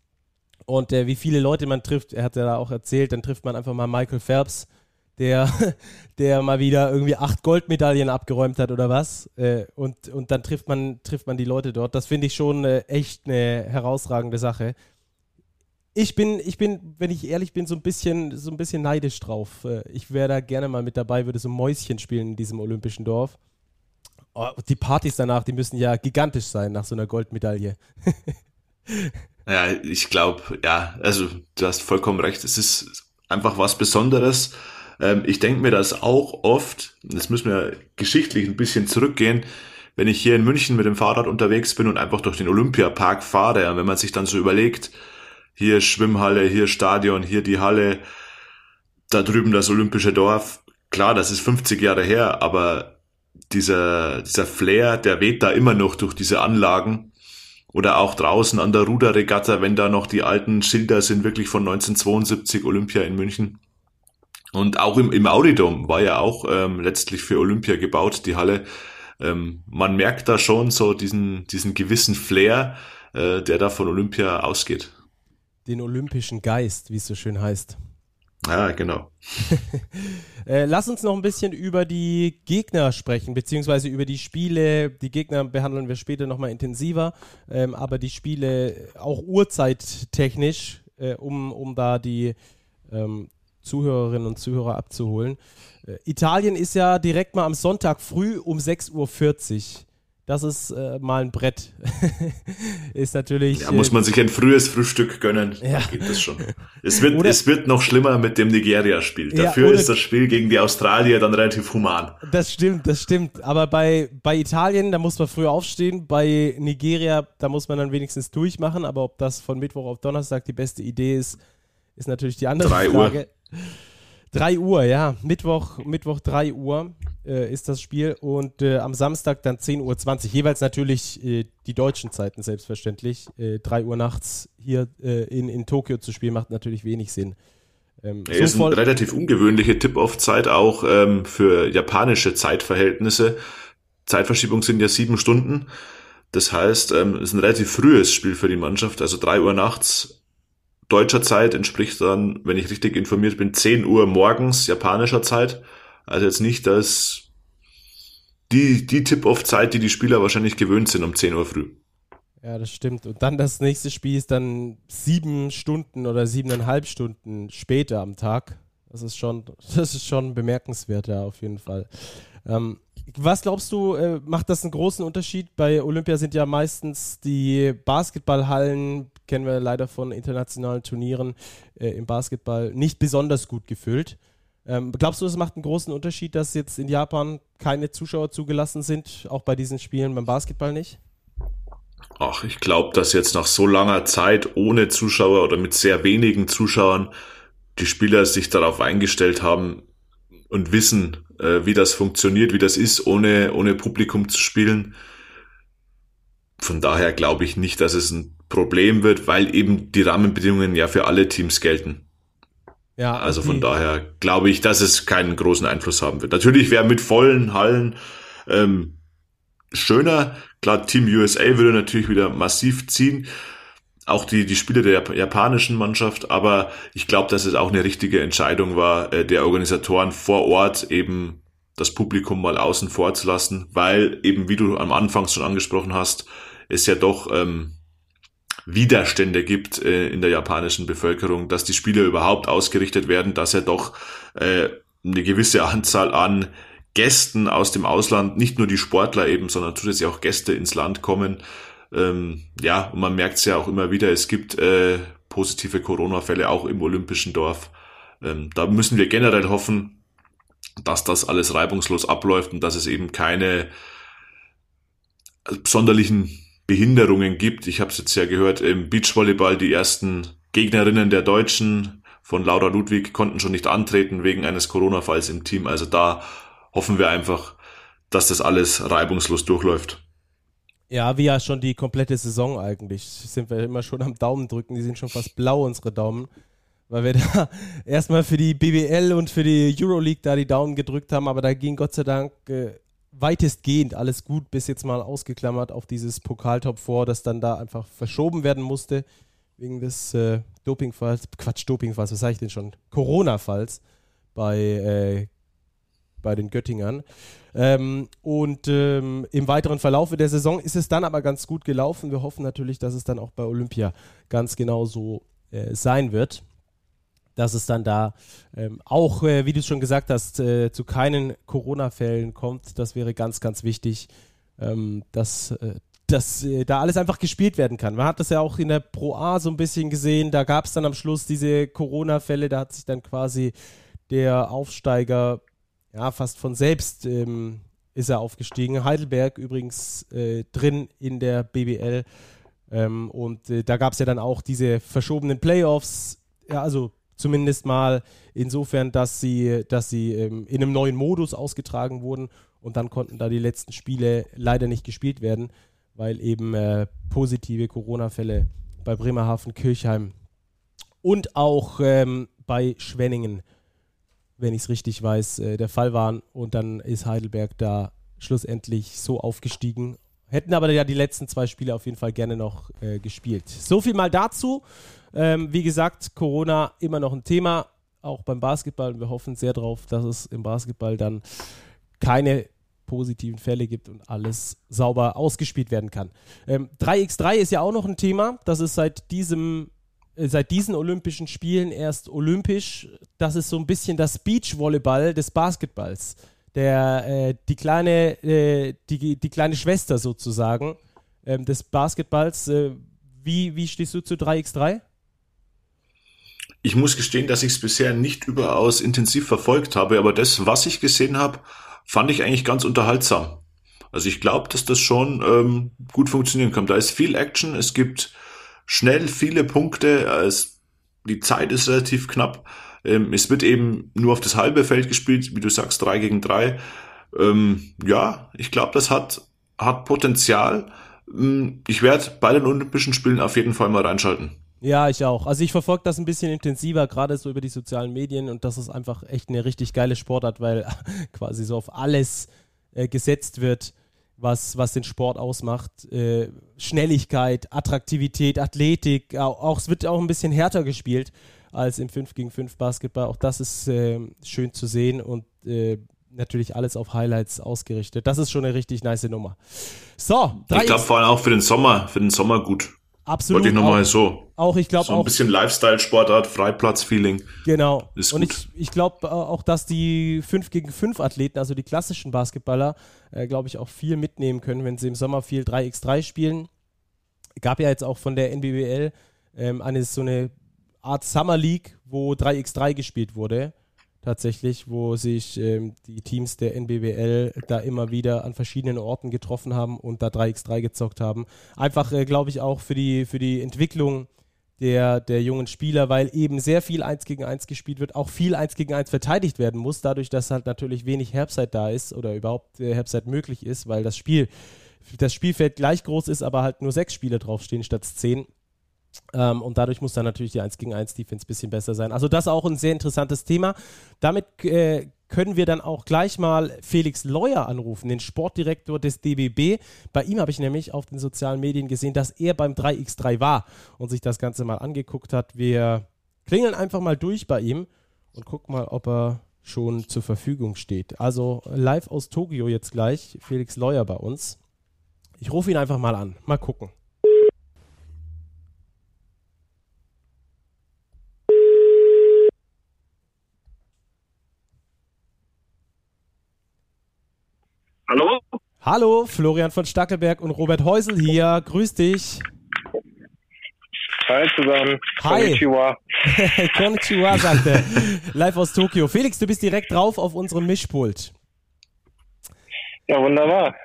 und äh, wie viele Leute man trifft. Er hat ja auch erzählt, dann trifft man einfach mal Michael Phelps, der, der mal wieder irgendwie acht Goldmedaillen abgeräumt hat oder was. Äh, und, und dann trifft man, trifft man die Leute dort. Das finde ich schon äh, echt eine herausragende Sache ich bin, ich bin, wenn ich ehrlich bin, so ein bisschen, so ein bisschen neidisch drauf. Äh, ich wäre da gerne mal mit dabei, würde so Mäuschen spielen in diesem olympischen Dorf. Oh, die Partys danach, die müssen ja gigantisch sein nach so einer Goldmedaille. ja, ich glaube, ja, also du hast vollkommen recht. Es ist einfach was Besonderes. Ähm, ich denke mir das auch oft, das müssen wir geschichtlich ein bisschen zurückgehen, wenn ich hier in München mit dem Fahrrad unterwegs bin und einfach durch den Olympiapark fahre, und wenn man sich dann so überlegt, hier Schwimmhalle, hier Stadion, hier die Halle, da drüben das Olympische Dorf. Klar, das ist 50 Jahre her, aber dieser, dieser Flair, der weht da immer noch durch diese Anlagen. Oder auch draußen an der Ruderregatta, wenn da noch die alten Schilder sind, wirklich von 1972 Olympia in München. Und auch im, im Audidom war ja auch ähm, letztlich für Olympia gebaut, die Halle. Ähm, man merkt da schon so diesen, diesen gewissen Flair, äh, der da von Olympia ausgeht den olympischen Geist, wie es so schön heißt. Ja, genau. äh, lass uns noch ein bisschen über die Gegner sprechen, beziehungsweise über die Spiele. Die Gegner behandeln wir später nochmal intensiver, ähm, aber die Spiele auch uhrzeittechnisch, äh, um, um da die ähm, Zuhörerinnen und Zuhörer abzuholen. Äh, Italien ist ja direkt mal am Sonntag früh um 6.40 Uhr das ist äh, mal ein Brett. ist natürlich. Ja, muss man sich ein frühes Frühstück gönnen. Ja. Dann geht das schon. Es wird, es wird noch schlimmer mit dem Nigeria-Spiel. Dafür ja, ist das Spiel gegen die Australier dann relativ human. Das stimmt, das stimmt. Aber bei, bei Italien, da muss man früh aufstehen. Bei Nigeria, da muss man dann wenigstens durchmachen. Aber ob das von Mittwoch auf Donnerstag die beste Idee ist, ist natürlich die andere Drei Frage. Uhr. 3 Uhr, ja. Mittwoch, Mittwoch 3 Uhr äh, ist das Spiel und äh, am Samstag dann 10.20 Uhr. Jeweils natürlich äh, die deutschen Zeiten selbstverständlich. Äh, 3 Uhr nachts hier äh, in, in Tokio zu spielen macht natürlich wenig Sinn. Ähm, ja, so ist eine relativ ungewöhnliche Tip-Off-Zeit auch ähm, für japanische Zeitverhältnisse. Zeitverschiebung sind ja sieben Stunden. Das heißt, ähm, es ist ein relativ frühes Spiel für die Mannschaft. Also 3 Uhr nachts deutscher Zeit entspricht dann, wenn ich richtig informiert bin, 10 Uhr morgens japanischer Zeit. Also jetzt nicht das, die, die Tip-Off-Zeit, die die Spieler wahrscheinlich gewöhnt sind um 10 Uhr früh. Ja, das stimmt. Und dann das nächste Spiel ist dann sieben Stunden oder siebeneinhalb Stunden später am Tag. Das ist schon, das ist schon bemerkenswert, ja, auf jeden Fall. Ähm, was glaubst du, äh, macht das einen großen Unterschied? Bei Olympia sind ja meistens die Basketballhallen, kennen wir leider von internationalen Turnieren äh, im Basketball, nicht besonders gut gefüllt. Ähm, glaubst du, es macht einen großen Unterschied, dass jetzt in Japan keine Zuschauer zugelassen sind, auch bei diesen Spielen beim Basketball nicht? Ach, ich glaube, dass jetzt nach so langer Zeit ohne Zuschauer oder mit sehr wenigen Zuschauern die Spieler sich darauf eingestellt haben und wissen, äh, wie das funktioniert, wie das ist, ohne, ohne Publikum zu spielen. Von daher glaube ich nicht, dass es ein Problem wird, weil eben die Rahmenbedingungen ja für alle Teams gelten. Ja, also von daher glaube ich, dass es keinen großen Einfluss haben wird. Natürlich wäre mit vollen Hallen ähm, schöner. Klar, Team USA würde natürlich wieder massiv ziehen. Auch die, die Spiele der japanischen Mannschaft. Aber ich glaube, dass es auch eine richtige Entscheidung war, äh, der Organisatoren vor Ort eben das Publikum mal außen vor zu lassen, weil eben, wie du am Anfang schon angesprochen hast, es ja doch ähm, Widerstände gibt äh, in der japanischen Bevölkerung, dass die Spiele überhaupt ausgerichtet werden, dass ja doch äh, eine gewisse Anzahl an Gästen aus dem Ausland, nicht nur die Sportler eben, sondern zusätzlich auch Gäste ins Land kommen. Ähm, ja, und man merkt es ja auch immer wieder, es gibt äh, positive Corona-Fälle auch im Olympischen Dorf. Ähm, da müssen wir generell hoffen, dass das alles reibungslos abläuft und dass es eben keine sonderlichen Behinderungen gibt. Ich habe es jetzt ja gehört, im Beachvolleyball die ersten Gegnerinnen der Deutschen von Laura Ludwig konnten schon nicht antreten wegen eines Corona-Falls im Team. Also da hoffen wir einfach, dass das alles reibungslos durchläuft. Ja, wie ja schon die komplette Saison eigentlich. Sind wir immer schon am Daumen drücken. Die sind schon fast blau, unsere Daumen. Weil wir da erstmal für die BBL und für die Euroleague da die Daumen gedrückt haben. Aber da ging Gott sei Dank äh, weitestgehend alles gut, bis jetzt mal ausgeklammert auf dieses Pokaltop vor, das dann da einfach verschoben werden musste. Wegen des äh, Dopingfalls, Quatsch, Dopingfalls, was sage ich denn schon? Corona-Falls bei, äh, bei den Göttingern. Ähm, und ähm, im weiteren Verlauf der Saison ist es dann aber ganz gut gelaufen. Wir hoffen natürlich, dass es dann auch bei Olympia ganz genau so äh, sein wird. Dass es dann da ähm, auch, äh, wie du schon gesagt hast, äh, zu keinen Corona-Fällen kommt. Das wäre ganz, ganz wichtig, ähm, dass, äh, dass äh, da alles einfach gespielt werden kann. Man hat das ja auch in der Pro A so ein bisschen gesehen. Da gab es dann am Schluss diese Corona-Fälle. Da hat sich dann quasi der Aufsteiger ja, fast von selbst ähm, ist er aufgestiegen. Heidelberg übrigens äh, drin in der BBL. Ähm, und äh, da gab es ja dann auch diese verschobenen Playoffs. Ja, also zumindest mal insofern, dass sie, dass sie ähm, in einem neuen Modus ausgetragen wurden und dann konnten da die letzten Spiele leider nicht gespielt werden, weil eben äh, positive Corona-Fälle bei Bremerhaven, Kirchheim und auch ähm, bei Schwenningen wenn ich es richtig weiß, äh, der Fall waren. Und dann ist Heidelberg da schlussendlich so aufgestiegen. Hätten aber ja die letzten zwei Spiele auf jeden Fall gerne noch äh, gespielt. So viel mal dazu. Ähm, wie gesagt, Corona immer noch ein Thema, auch beim Basketball. Und wir hoffen sehr darauf, dass es im Basketball dann keine positiven Fälle gibt und alles sauber ausgespielt werden kann. Ähm, 3x3 ist ja auch noch ein Thema. Das ist seit diesem seit diesen Olympischen Spielen erst olympisch. Das ist so ein bisschen das Beachvolleyball des Basketballs. Der, äh, die, kleine, äh, die, die kleine Schwester sozusagen ähm, des Basketballs. Äh, wie, wie stehst du zu 3x3? Ich muss gestehen, dass ich es bisher nicht überaus intensiv verfolgt habe, aber das, was ich gesehen habe, fand ich eigentlich ganz unterhaltsam. Also ich glaube, dass das schon ähm, gut funktionieren kann. Da ist viel Action, es gibt schnell viele Punkte. Es, die Zeit ist relativ knapp. Ähm, es wird eben nur auf das halbe Feld gespielt, wie du sagst, drei gegen drei. Ähm, ja, ich glaube, das hat, hat Potenzial. Ähm, ich werde bei den Olympischen Spielen auf jeden Fall mal reinschalten. Ja, ich auch. Also ich verfolge das ein bisschen intensiver, gerade so über die sozialen Medien und das ist einfach echt eine richtig geile Sportart, weil quasi so auf alles äh, gesetzt wird was, was den Sport ausmacht. Äh, Schnelligkeit, Attraktivität, Athletik, auch, auch, es wird auch ein bisschen härter gespielt als im 5 gegen 5 Basketball. Auch das ist äh, schön zu sehen und äh, natürlich alles auf Highlights ausgerichtet. Das ist schon eine richtig nice Nummer. So, ich glaube vor allem auch für den Sommer, für den Sommer gut. Absolut. Wollte ich nochmal so. Auch, ich glaube so ein bisschen Lifestyle-Sportart, Freiplatz-Feeling. Genau. Ist und gut. ich, ich glaube äh, auch, dass die 5 gegen 5 Athleten, also die klassischen Basketballer, äh, glaube ich, auch viel mitnehmen können, wenn sie im Sommer viel 3x3 spielen. Gab ja jetzt auch von der NBBL ähm, eine so eine Art Summer League, wo 3x3 gespielt wurde tatsächlich, wo sich ähm, die Teams der NBBL da immer wieder an verschiedenen Orten getroffen haben und da 3x3 gezockt haben. Einfach, äh, glaube ich, auch für die, für die Entwicklung der, der jungen Spieler, weil eben sehr viel 1 gegen 1 gespielt wird, auch viel 1 gegen 1 verteidigt werden muss, dadurch, dass halt natürlich wenig Herbstzeit da ist oder überhaupt äh, Herbstzeit möglich ist, weil das Spiel, das Spielfeld gleich groß ist, aber halt nur sechs Spieler draufstehen statt zehn. Ähm, und dadurch muss dann natürlich die 1 gegen 1 Defense ein bisschen besser sein. Also das auch ein sehr interessantes Thema. Damit äh, können wir dann auch gleich mal Felix Leuer anrufen, den Sportdirektor des DBB. Bei ihm habe ich nämlich auf den sozialen Medien gesehen, dass er beim 3x3 war und sich das Ganze mal angeguckt hat. Wir klingeln einfach mal durch bei ihm und gucken mal, ob er schon zur Verfügung steht. Also live aus Tokio jetzt gleich, Felix Leuer bei uns. Ich rufe ihn einfach mal an. Mal gucken. Hallo? Hallo, Florian von Stackelberg und Robert Häusel hier. Grüß dich. Hi zusammen. Hi. Konnichiwa. Konnichiwa, sagt er. Live aus Tokio. Felix, du bist direkt drauf auf unserem Mischpult. Ja, wunderbar.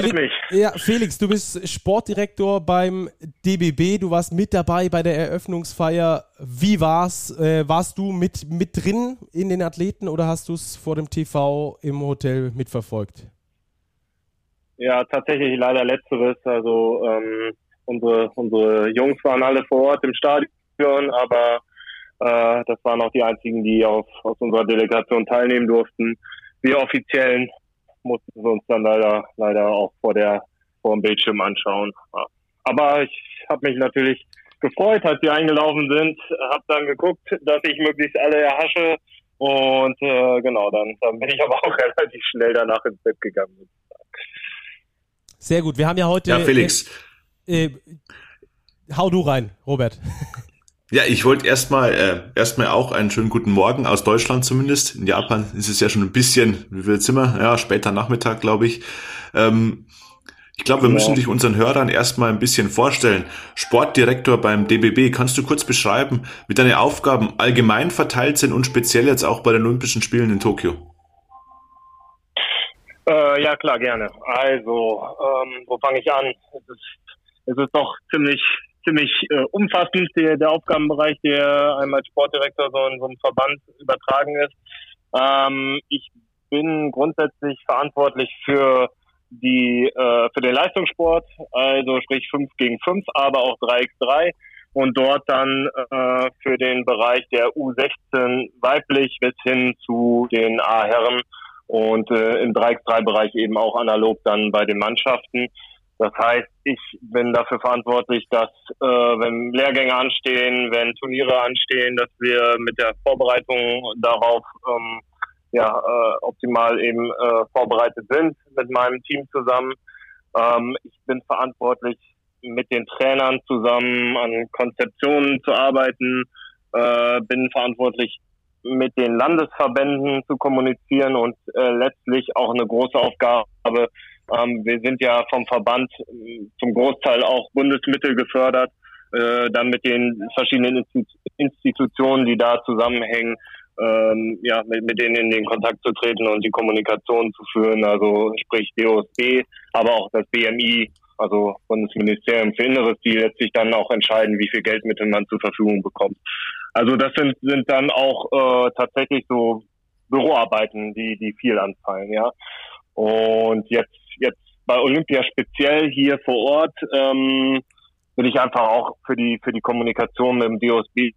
Felix, mich. Ja, Felix, du bist Sportdirektor beim DBB. Du warst mit dabei bei der Eröffnungsfeier. Wie war's? Äh, warst du mit, mit drin in den Athleten oder hast du es vor dem TV im Hotel mitverfolgt? Ja, tatsächlich leider letzteres. Also ähm, unsere, unsere Jungs waren alle vor Ort im Stadion, aber äh, das waren auch die einzigen, die auf, aus unserer Delegation teilnehmen durften. Wir Offiziellen mussten wir uns dann leider, leider auch vor der, vor dem Bildschirm anschauen. Ja. Aber ich habe mich natürlich gefreut, als wir eingelaufen sind, habe dann geguckt, dass ich möglichst alle erhasche und äh, genau, dann, dann bin ich aber auch relativ schnell danach ins Bett gegangen. Sehr gut, wir haben ja heute... Ja, Felix. Äh, äh, hau du rein, Robert. Ja, ich wollte erstmal äh, erstmal auch einen schönen guten Morgen aus Deutschland zumindest. In Japan ist es ja schon ein bisschen, wie viel Zimmer? Ja, später Nachmittag, glaube ich. Ähm, ich glaube, wir ja. müssen dich unseren Hörern erstmal ein bisschen vorstellen. Sportdirektor beim DBB, kannst du kurz beschreiben, wie deine Aufgaben allgemein verteilt sind und speziell jetzt auch bei den Olympischen Spielen in Tokio? Äh, ja, klar, gerne. Also, ähm, wo fange ich an? Es ist, es ist doch ziemlich ziemlich äh, umfassend, der, der Aufgabenbereich, der einmal als Sportdirektor so in so einem Verband übertragen ist. Ähm, ich bin grundsätzlich verantwortlich für die äh, für den Leistungssport, also sprich 5 gegen 5, aber auch 3x3 und dort dann äh, für den Bereich der U16 weiblich bis hin zu den A-Herren und äh, im 3x3-Bereich eben auch analog dann bei den Mannschaften. Das heißt, ich bin dafür verantwortlich, dass äh, wenn Lehrgänge anstehen, wenn Turniere anstehen, dass wir mit der Vorbereitung darauf ähm, ja, äh, optimal eben äh, vorbereitet sind mit meinem Team zusammen. Ähm, ich bin verantwortlich, mit den Trainern zusammen an Konzeptionen zu arbeiten, äh, bin verantwortlich, mit den Landesverbänden zu kommunizieren und äh, letztlich auch eine große Aufgabe ähm, wir sind ja vom Verband äh, zum Großteil auch Bundesmittel gefördert, äh, dann mit den verschiedenen Institutionen, die da zusammenhängen, ähm, ja, mit, mit denen in den Kontakt zu treten und die Kommunikation zu führen, also sprich DOSB, aber auch das BMI, also Bundesministerium für Inneres, die letztlich dann auch entscheiden, wie viel Geldmittel man zur Verfügung bekommt. Also das sind, sind dann auch äh, tatsächlich so Büroarbeiten, die, die viel anfallen, ja. Und jetzt jetzt bei Olympia speziell hier vor Ort ähm, bin ich einfach auch für die für die Kommunikation mit dem DOSB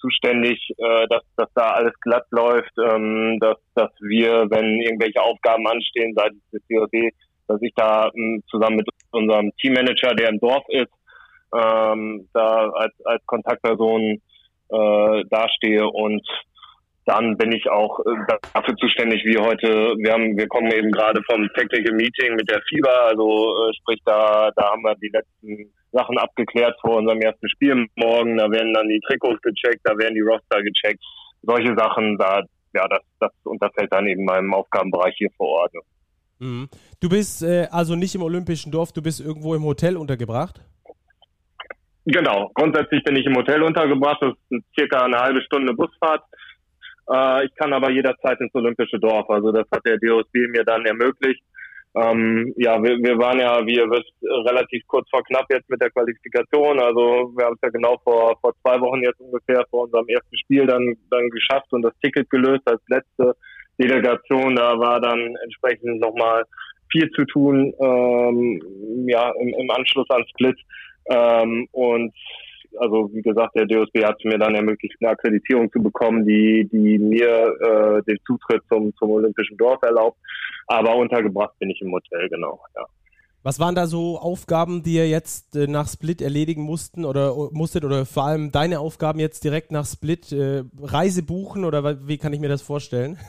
zuständig, äh, dass dass da alles glatt läuft, ähm, dass dass wir, wenn irgendwelche Aufgaben anstehen seitens des DOSB, dass ich da ähm, zusammen mit unserem Teammanager, der im Dorf ist, ähm, da als als Kontaktperson äh, dastehe und dann bin ich auch äh, dafür zuständig, wie heute, wir haben, wir kommen eben gerade vom Technical Meeting mit der FIBA, also äh, sprich da, da haben wir die letzten Sachen abgeklärt vor unserem ersten Spiel morgen, da werden dann die Trikots gecheckt, da werden die Roster gecheckt, solche Sachen, da, ja, das, das unterfällt dann eben meinem Aufgabenbereich hier vor Ort. Mhm. Du bist äh, also nicht im Olympischen Dorf, du bist irgendwo im Hotel untergebracht? Genau, grundsätzlich bin ich im Hotel untergebracht, das ist circa eine halbe Stunde Busfahrt. Äh, ich kann aber jederzeit ins Olympische Dorf. Also das hat der DOSB mir dann ermöglicht. Ähm, ja, wir, wir waren ja, wie ihr wisst, relativ kurz vor knapp jetzt mit der Qualifikation. Also wir haben es ja genau vor, vor zwei Wochen jetzt ungefähr vor unserem ersten Spiel dann, dann geschafft und das Ticket gelöst als letzte Delegation. Da war dann entsprechend nochmal viel zu tun, ähm, ja, im, im Anschluss an Split. Ähm, und also wie gesagt, der DOSB hat mir dann ermöglicht, eine Akkreditierung zu bekommen, die, die mir äh, den Zutritt zum, zum Olympischen Dorf erlaubt. Aber untergebracht bin ich im Hotel, genau. Ja. Was waren da so Aufgaben, die ihr jetzt äh, nach Split erledigen mussten oder musstet oder vor allem deine Aufgaben jetzt direkt nach Split äh, Reise buchen oder wie kann ich mir das vorstellen?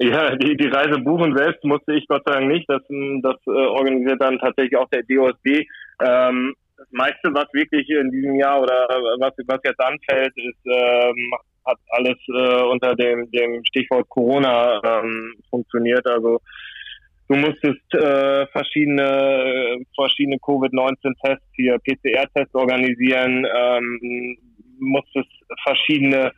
Ja, die, die Reise buchen selbst musste ich Gott sei Dank nicht. Das, das äh, organisiert dann tatsächlich auch der DOSB. Ähm, das meiste, was wirklich in diesem Jahr oder was, was jetzt anfällt, ist, ähm, hat alles äh, unter dem, dem Stichwort Corona ähm, funktioniert. Also du musstest äh, verschiedene verschiedene Covid-19-Tests hier PCR-Tests organisieren, ähm, musstest verschiedene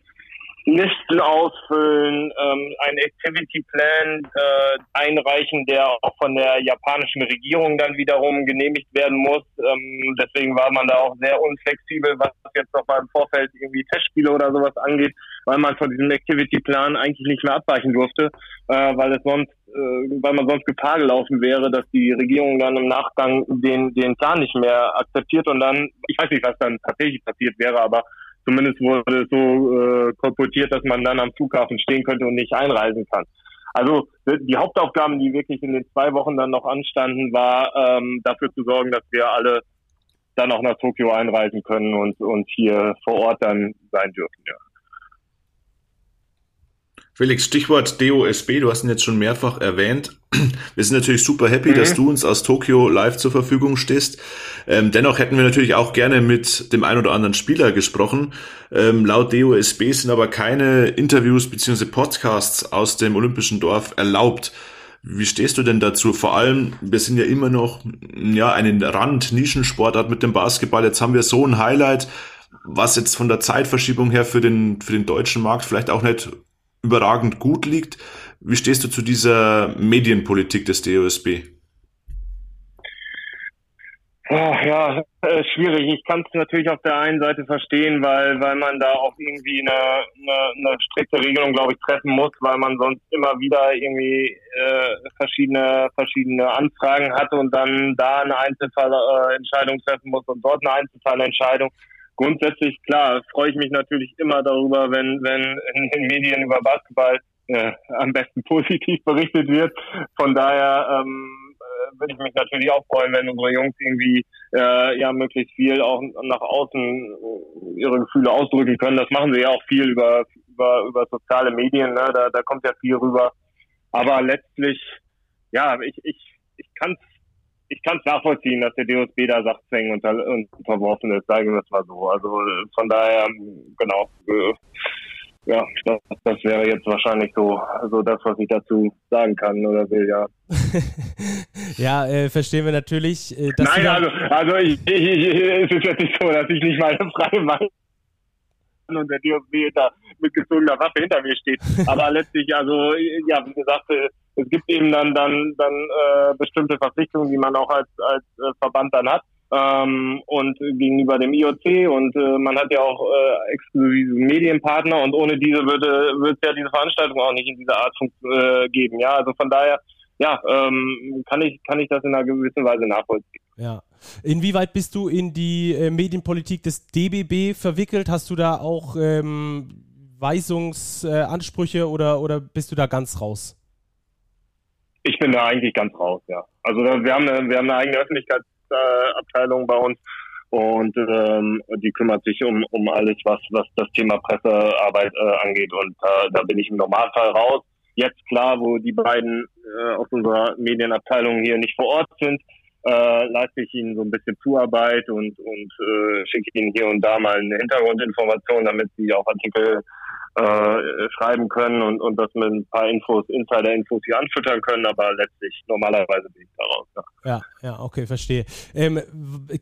Listen ausfüllen, ähm, einen Activity Plan äh, einreichen, der auch von der japanischen Regierung dann wiederum genehmigt werden muss. Ähm, deswegen war man da auch sehr unflexibel, was jetzt noch mal im Vorfeld irgendwie Testspiele oder sowas angeht, weil man von diesem Activity Plan eigentlich nicht mehr abweichen durfte, äh, weil es sonst äh, weil man sonst Gefahr gelaufen wäre, dass die Regierung dann im Nachgang den, den Plan nicht mehr akzeptiert und dann, ich weiß nicht, was dann tatsächlich passiert wäre, aber zumindest wurde so äh, kolportiert, dass man dann am Flughafen stehen könnte und nicht einreisen kann. Also die Hauptaufgaben, die wirklich in den zwei Wochen dann noch anstanden, war ähm, dafür zu sorgen, dass wir alle dann auch nach Tokio einreisen können und, und hier vor Ort dann sein dürfen. Ja. Felix, Stichwort DOSB, du hast ihn jetzt schon mehrfach erwähnt. Wir sind natürlich super happy, mhm. dass du uns aus Tokio live zur Verfügung stehst. Ähm, dennoch hätten wir natürlich auch gerne mit dem ein oder anderen Spieler gesprochen. Ähm, laut DOSB sind aber keine Interviews bzw. Podcasts aus dem Olympischen Dorf erlaubt. Wie stehst du denn dazu? Vor allem, wir sind ja immer noch ja einen Rand-Nischensportart mit dem Basketball. Jetzt haben wir so ein Highlight, was jetzt von der Zeitverschiebung her für den für den deutschen Markt vielleicht auch nicht überragend gut liegt. Wie stehst du zu dieser Medienpolitik des DOSB? Oh, ja, äh, schwierig. Ich kann es natürlich auf der einen Seite verstehen, weil weil man da auch irgendwie eine, eine, eine strikte Regelung, glaube ich, treffen muss, weil man sonst immer wieder irgendwie äh, verschiedene verschiedene Anfragen hat und dann da eine Einzelfallentscheidung äh, treffen muss und dort eine Einzelfallentscheidung grundsätzlich, klar, freue ich mich natürlich immer darüber, wenn, wenn in den Medien über Basketball äh, am besten positiv berichtet wird. Von daher ähm, äh, würde ich mich natürlich auch freuen, wenn unsere Jungs irgendwie äh, ja möglichst viel auch nach außen äh, ihre Gefühle ausdrücken können. Das machen sie ja auch viel über über über soziale Medien. Ne? Da, da kommt ja viel rüber. Aber letztlich, ja, ich ich ich kann es ich kann es nachvollziehen, dass der DOSB da Sachzwängen unter, unterworfen ist, sagen wir es mal so. Also von daher, genau, äh, ja, das, das, wäre jetzt wahrscheinlich so, also das, was ich dazu sagen kann oder will, ja. ja, äh, verstehen wir natürlich. Äh, Nein, also, also ich, ich, ich, es ist jetzt nicht so, dass ich nicht meine freie Meinung und der DOSB da mit gezogener Waffe hinter mir steht. Aber letztlich, also ja, wie gesagt, äh, es gibt eben dann dann dann äh, bestimmte Verpflichtungen, die man auch als als äh, Verband dann hat. Ähm, und gegenüber dem IOC und äh, man hat ja auch äh, exklusive Medienpartner und ohne diese würde würde es ja diese Veranstaltung auch nicht in dieser Art äh, geben. Ja, also von daher ja, ähm, kann ich kann ich das in einer gewissen Weise nachvollziehen. Ja. Inwieweit bist du in die äh, Medienpolitik des DBB verwickelt? Hast du da auch ähm, Weisungsansprüche oder oder bist du da ganz raus? Ich bin da eigentlich ganz raus, ja. Also wir haben eine, wir haben eine eigene Öffentlichkeitsabteilung bei uns und ähm, die kümmert sich um, um alles, was, was das Thema Pressearbeit äh, angeht. Und äh, da bin ich im Normalfall raus. Jetzt klar, wo die beiden äh, aus unserer Medienabteilung hier nicht vor Ort sind, äh, leiste ich ihnen so ein bisschen Zuarbeit und, und äh, schicke ihnen hier und da mal eine Hintergrundinformation, damit sie auch Artikel äh, schreiben können und, und das mit ein paar Infos, Insider-Infos hier anfüttern können, aber letztlich normalerweise bin ich daraus. Ja, ja, ja okay, verstehe. Ähm,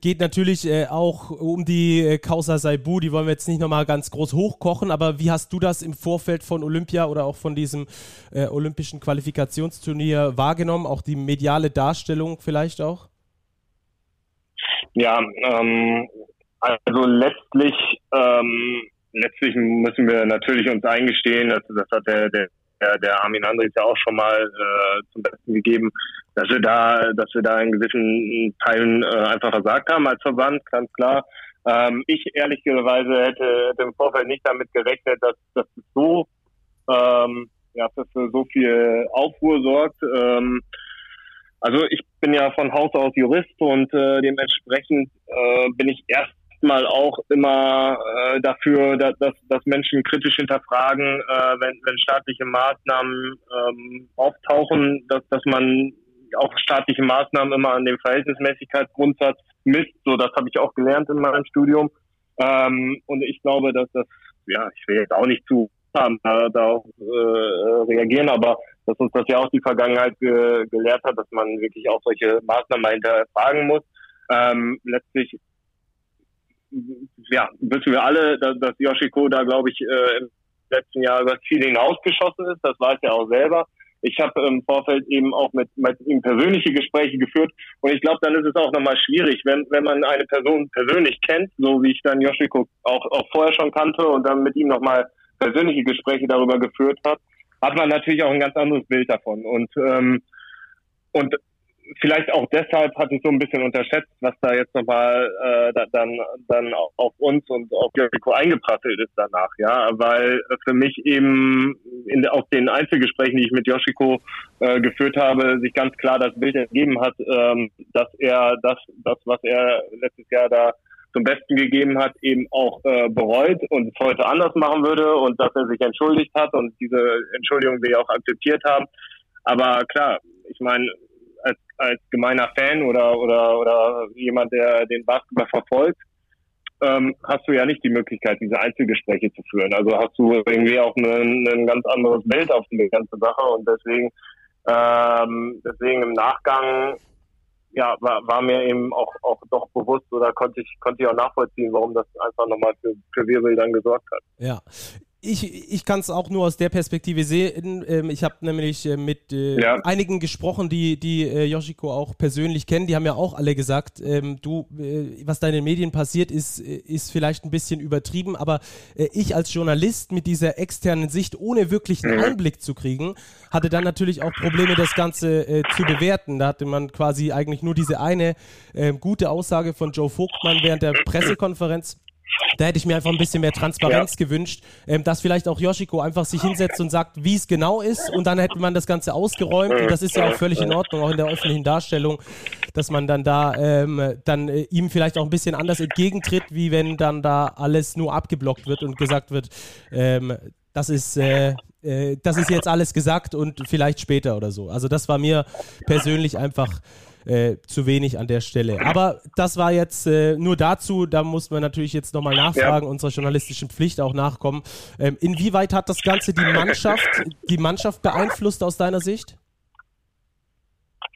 geht natürlich äh, auch um die äh, Causa Saibu, die wollen wir jetzt nicht nochmal ganz groß hochkochen, aber wie hast du das im Vorfeld von Olympia oder auch von diesem äh, olympischen Qualifikationsturnier wahrgenommen? Auch die mediale Darstellung vielleicht auch? Ja, ähm, also letztlich ähm, letztlich müssen wir natürlich uns eingestehen, das, das hat der, der, der Armin Andres ja auch schon mal äh, zum Besten gegeben, dass wir da, dass wir da in gewissen Teilen äh, einfach versagt haben als Verband, ganz klar. Ähm, ich ehrlicherweise hätte, hätte im Vorfeld nicht damit gerechnet, dass, dass es so ähm, ja, für, für so viel Aufruhr sorgt. Ähm, also ich bin ja von Haus aus Jurist und äh, dementsprechend äh, bin ich erst mal auch immer äh, dafür, dass, dass Menschen kritisch hinterfragen, äh, wenn, wenn staatliche Maßnahmen ähm, auftauchen, dass, dass man auch staatliche Maßnahmen immer an dem Verhältnismäßigkeitsgrundsatz misst. So, das habe ich auch gelernt in meinem Studium. Ähm, und ich glaube, dass das, ja, ich will jetzt auch nicht zu haben, da, da auch, äh, reagieren, aber dass uns das ja auch die Vergangenheit ge gelehrt hat, dass man wirklich auch solche Maßnahmen hinterfragen muss. Ähm, letztlich ja, wissen wir alle, dass, dass Yoshiko da, glaube ich, äh, im letzten Jahr über das Ziel hinausgeschossen ist. Das weiß er auch selber. Ich habe im Vorfeld eben auch mit, mit ihm persönliche Gespräche geführt und ich glaube, dann ist es auch nochmal schwierig, wenn, wenn man eine Person persönlich kennt, so wie ich dann Yoshiko auch, auch vorher schon kannte und dann mit ihm nochmal persönliche Gespräche darüber geführt hat, hat man natürlich auch ein ganz anderes Bild davon. Und, ähm, und vielleicht auch deshalb hatte ich so ein bisschen unterschätzt, was da jetzt nochmal äh, da, dann dann auf uns und auf Jericho eingeprasselt ist danach, ja, weil für mich eben in, auf den Einzelgesprächen, die ich mit Yoshiko äh, geführt habe, sich ganz klar das Bild ergeben hat, ähm, dass er das, das, was er letztes Jahr da zum Besten gegeben hat, eben auch äh, bereut und es heute anders machen würde und dass er sich entschuldigt hat und diese Entschuldigung wir auch akzeptiert haben. Aber klar, ich meine, als, gemeiner Fan oder, oder, oder jemand, der den Basketball verfolgt, ähm, hast du ja nicht die Möglichkeit, diese Einzelgespräche zu führen. Also hast du irgendwie auch ein ganz anderes Bild auf die ganze Sache und deswegen, ähm, deswegen im Nachgang ja, war, war mir eben auch, auch doch bewusst oder konnte ich, konnte ich auch nachvollziehen, warum das einfach nochmal für, für Wirbel dann gesorgt hat. Ja, ich, ich kann es auch nur aus der Perspektive sehen. Ähm, ich habe nämlich äh, mit äh, ja. einigen gesprochen, die, die äh, Yoshiko auch persönlich kennen. Die haben ja auch alle gesagt, ähm, du, äh, was da in den Medien passiert, ist, äh, ist vielleicht ein bisschen übertrieben. Aber äh, ich als Journalist mit dieser externen Sicht, ohne wirklich einen mhm. Einblick zu kriegen, hatte dann natürlich auch Probleme, das Ganze zu bewerten. Da hatte man quasi eigentlich nur diese eine ähm, gute Aussage von Joe Vogtmann während der Pressekonferenz da hätte ich mir einfach ein bisschen mehr Transparenz ja. gewünscht, ähm, dass vielleicht auch Yoshiko einfach sich hinsetzt und sagt, wie es genau ist und dann hätte man das Ganze ausgeräumt und das ist ja auch völlig in Ordnung, auch in der öffentlichen Darstellung, dass man dann da ähm, dann äh, ihm vielleicht auch ein bisschen anders entgegentritt, wie wenn dann da alles nur abgeblockt wird und gesagt wird, ähm, das ist äh, äh, das ist jetzt alles gesagt und vielleicht später oder so. Also das war mir persönlich einfach äh, zu wenig an der Stelle. Aber das war jetzt äh, nur dazu, da muss man natürlich jetzt nochmal nachfragen, ja. unserer journalistischen Pflicht auch nachkommen. Ähm, inwieweit hat das Ganze die Mannschaft, die Mannschaft beeinflusst aus deiner Sicht?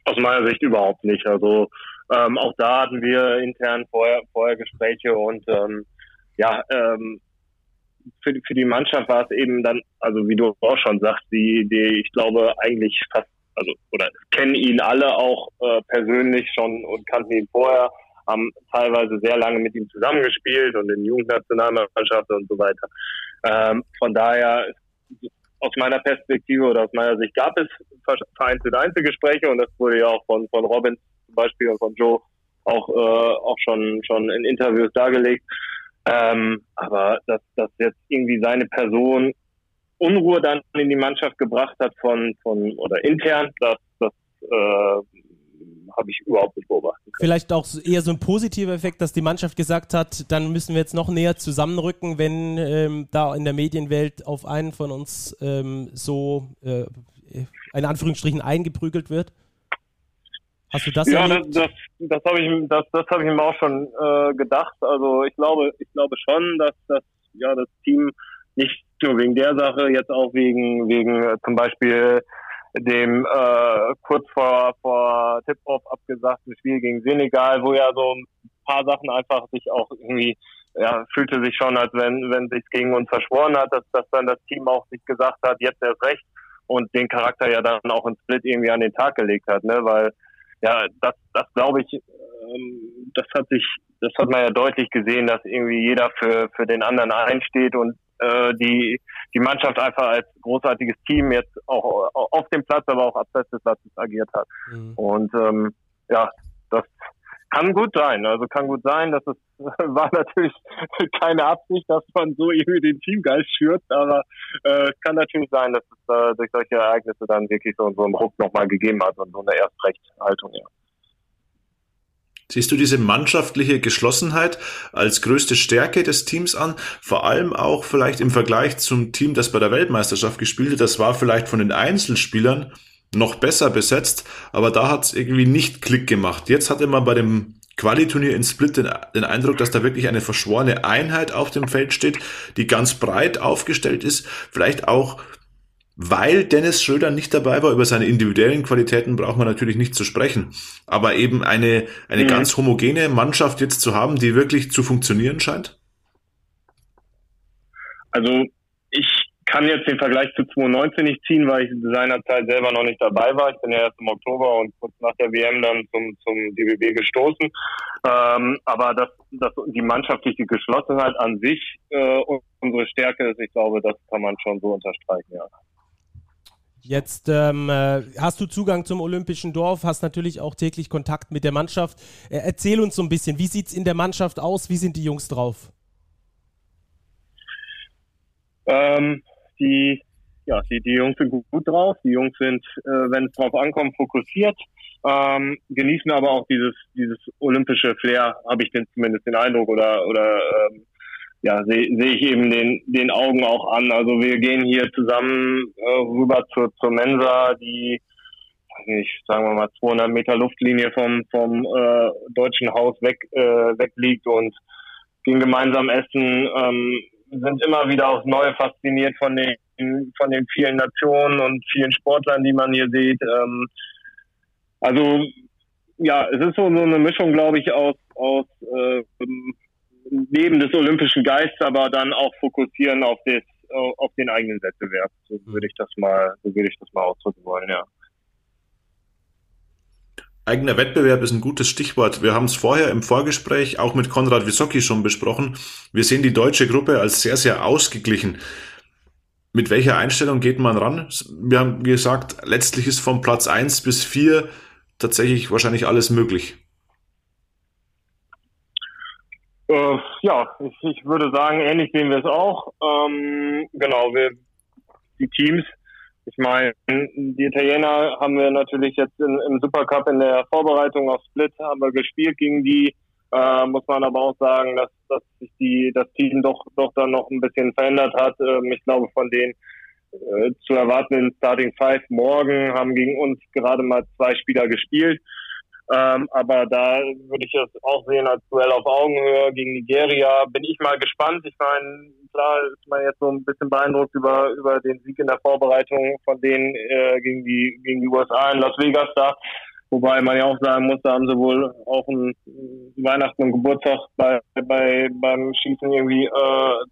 Aus meiner Sicht überhaupt nicht. Also ähm, auch da hatten wir intern vorher, vorher Gespräche und ähm, ja, ähm, für, für die Mannschaft war es eben dann, also wie du auch schon sagst, die, die ich glaube eigentlich fast also oder kennen ihn alle auch äh, persönlich schon und kannten ihn vorher, haben teilweise sehr lange mit ihm zusammengespielt und in Jugendnationalmannschaften und so weiter. Ähm, von daher aus meiner Perspektive oder aus meiner Sicht gab es vereinzelte Einzelgespräche und das wurde ja auch von, von Robin zum Beispiel und von Joe auch, äh, auch schon, schon in Interviews dargelegt. Ähm, aber dass, dass jetzt irgendwie seine Person Unruhe dann in die Mannschaft gebracht hat von, von oder intern, das, das äh, habe ich überhaupt nicht beobachtet. Vielleicht auch eher so ein positiver Effekt, dass die Mannschaft gesagt hat, dann müssen wir jetzt noch näher zusammenrücken, wenn ähm, da in der Medienwelt auf einen von uns ähm, so äh, in Anführungsstrichen eingeprügelt wird? Hast du das Ja, erlebt? das, das, das habe ich, das, das hab ich mir auch schon äh, gedacht. Also ich glaube, ich glaube schon, dass das, ja, das Team nicht nur wegen der Sache, jetzt auch wegen, wegen äh, zum Beispiel dem äh, kurz vor, vor Tip-Off abgesagten Spiel gegen Senegal, wo ja so ein paar Sachen einfach sich auch irgendwie, ja, fühlte sich schon, als wenn, wenn sich gegen uns verschworen hat, dass, dass dann das Team auch sich gesagt hat, jetzt erst recht und den Charakter ja dann auch in Split irgendwie an den Tag gelegt hat, ne, weil ja, das, das glaube ich, ähm, das hat sich, das hat man ja deutlich gesehen, dass irgendwie jeder für, für den anderen einsteht und äh, die, die Mannschaft einfach als großartiges Team jetzt auch auf dem Platz, aber auch abseits des Platzes agiert hat. Mhm. Und ähm, ja, das kann gut sein. Also kann gut sein, dass es war natürlich keine Absicht, dass man so irgendwie den Teamgeist schürt, aber äh, es kann natürlich sein, dass es äh, durch solche Ereignisse dann wirklich so, so einen Ruck nochmal gegeben hat und so eine Erstrechthaltung, ja. Siehst du diese mannschaftliche Geschlossenheit als größte Stärke des Teams an? Vor allem auch vielleicht im Vergleich zum Team, das bei der Weltmeisterschaft gespielt hat. Das war vielleicht von den Einzelspielern noch besser besetzt, aber da hat es irgendwie nicht Klick gemacht. Jetzt hatte man bei dem Qualiturnier in Split den, den, Eindruck, dass da wirklich eine verschworene Einheit auf dem Feld steht, die ganz breit aufgestellt ist, vielleicht auch weil Dennis Schröder nicht dabei war, über seine individuellen Qualitäten braucht man natürlich nicht zu sprechen. Aber eben eine, eine mhm. ganz homogene Mannschaft jetzt zu haben, die wirklich zu funktionieren scheint? Also ich kann jetzt den Vergleich zu 2019 nicht ziehen, weil ich seinerzeit selber noch nicht dabei war. Ich bin ja erst im Oktober und kurz nach der WM dann zum, zum DBB gestoßen. Ähm, aber das, das, die mannschaftliche Geschlossenheit an sich äh, unsere Stärke ist, ich glaube, das kann man schon so unterstreichen, ja. Jetzt ähm, äh, hast du Zugang zum Olympischen Dorf, hast natürlich auch täglich Kontakt mit der Mannschaft. Äh, erzähl uns so ein bisschen, wie sieht es in der Mannschaft aus? Wie sind die Jungs drauf? Ähm, die, ja, die, die Jungs sind gut, gut drauf. Die Jungs sind, äh, wenn es drauf ankommt, fokussiert. Ähm, genießen aber auch dieses, dieses olympische Flair, habe ich denn zumindest den Eindruck oder, oder ähm, ja, sehe seh ich eben den, den Augen auch an. Also wir gehen hier zusammen äh, rüber zur, zur Mensa, die, nicht, sagen wir mal 200 Meter Luftlinie vom, vom äh, deutschen Haus weg, äh, weg liegt und gehen gemeinsam essen, ähm, sind immer wieder aufs Neue fasziniert von den, von den vielen Nationen und vielen Sportlern, die man hier sieht. Ähm, also ja, es ist so, so eine Mischung, glaube ich, aus, aus äh, neben des olympischen Geistes, aber dann auch fokussieren auf das, auf den eigenen Wettbewerb. So mhm. würde ich das mal, so würde ich das mal ausdrücken wollen, ja. Eigener Wettbewerb ist ein gutes Stichwort. Wir haben es vorher im Vorgespräch auch mit Konrad Wisocki schon besprochen. Wir sehen die deutsche Gruppe als sehr, sehr ausgeglichen. Mit welcher Einstellung geht man ran? Wir haben gesagt, letztlich ist von Platz eins bis vier tatsächlich wahrscheinlich alles möglich. Äh, ja, ich, ich, würde sagen, ähnlich sehen wir es auch. Ähm, genau, wir, die Teams, ich meine, die Italiener haben wir natürlich jetzt in, im Supercup in der Vorbereitung auf Split haben wir gespielt gegen die. Äh, muss man aber auch sagen, dass, dass sich die, das Team doch, doch dann noch ein bisschen verändert hat. Ähm, ich glaube, von den äh, zu erwartenden Starting Five morgen haben gegen uns gerade mal zwei Spieler gespielt. Ähm, aber da würde ich es auch sehen als Duell auf Augenhöhe gegen Nigeria. Bin ich mal gespannt. Ich meine, klar ist man jetzt so ein bisschen beeindruckt über, über den Sieg in der Vorbereitung von denen äh, gegen, die, gegen die USA in Las Vegas da. Wobei man ja auch sagen muss, da haben sie wohl auch ein Weihnachten und Geburtstag bei, bei, beim Schießen irgendwie äh,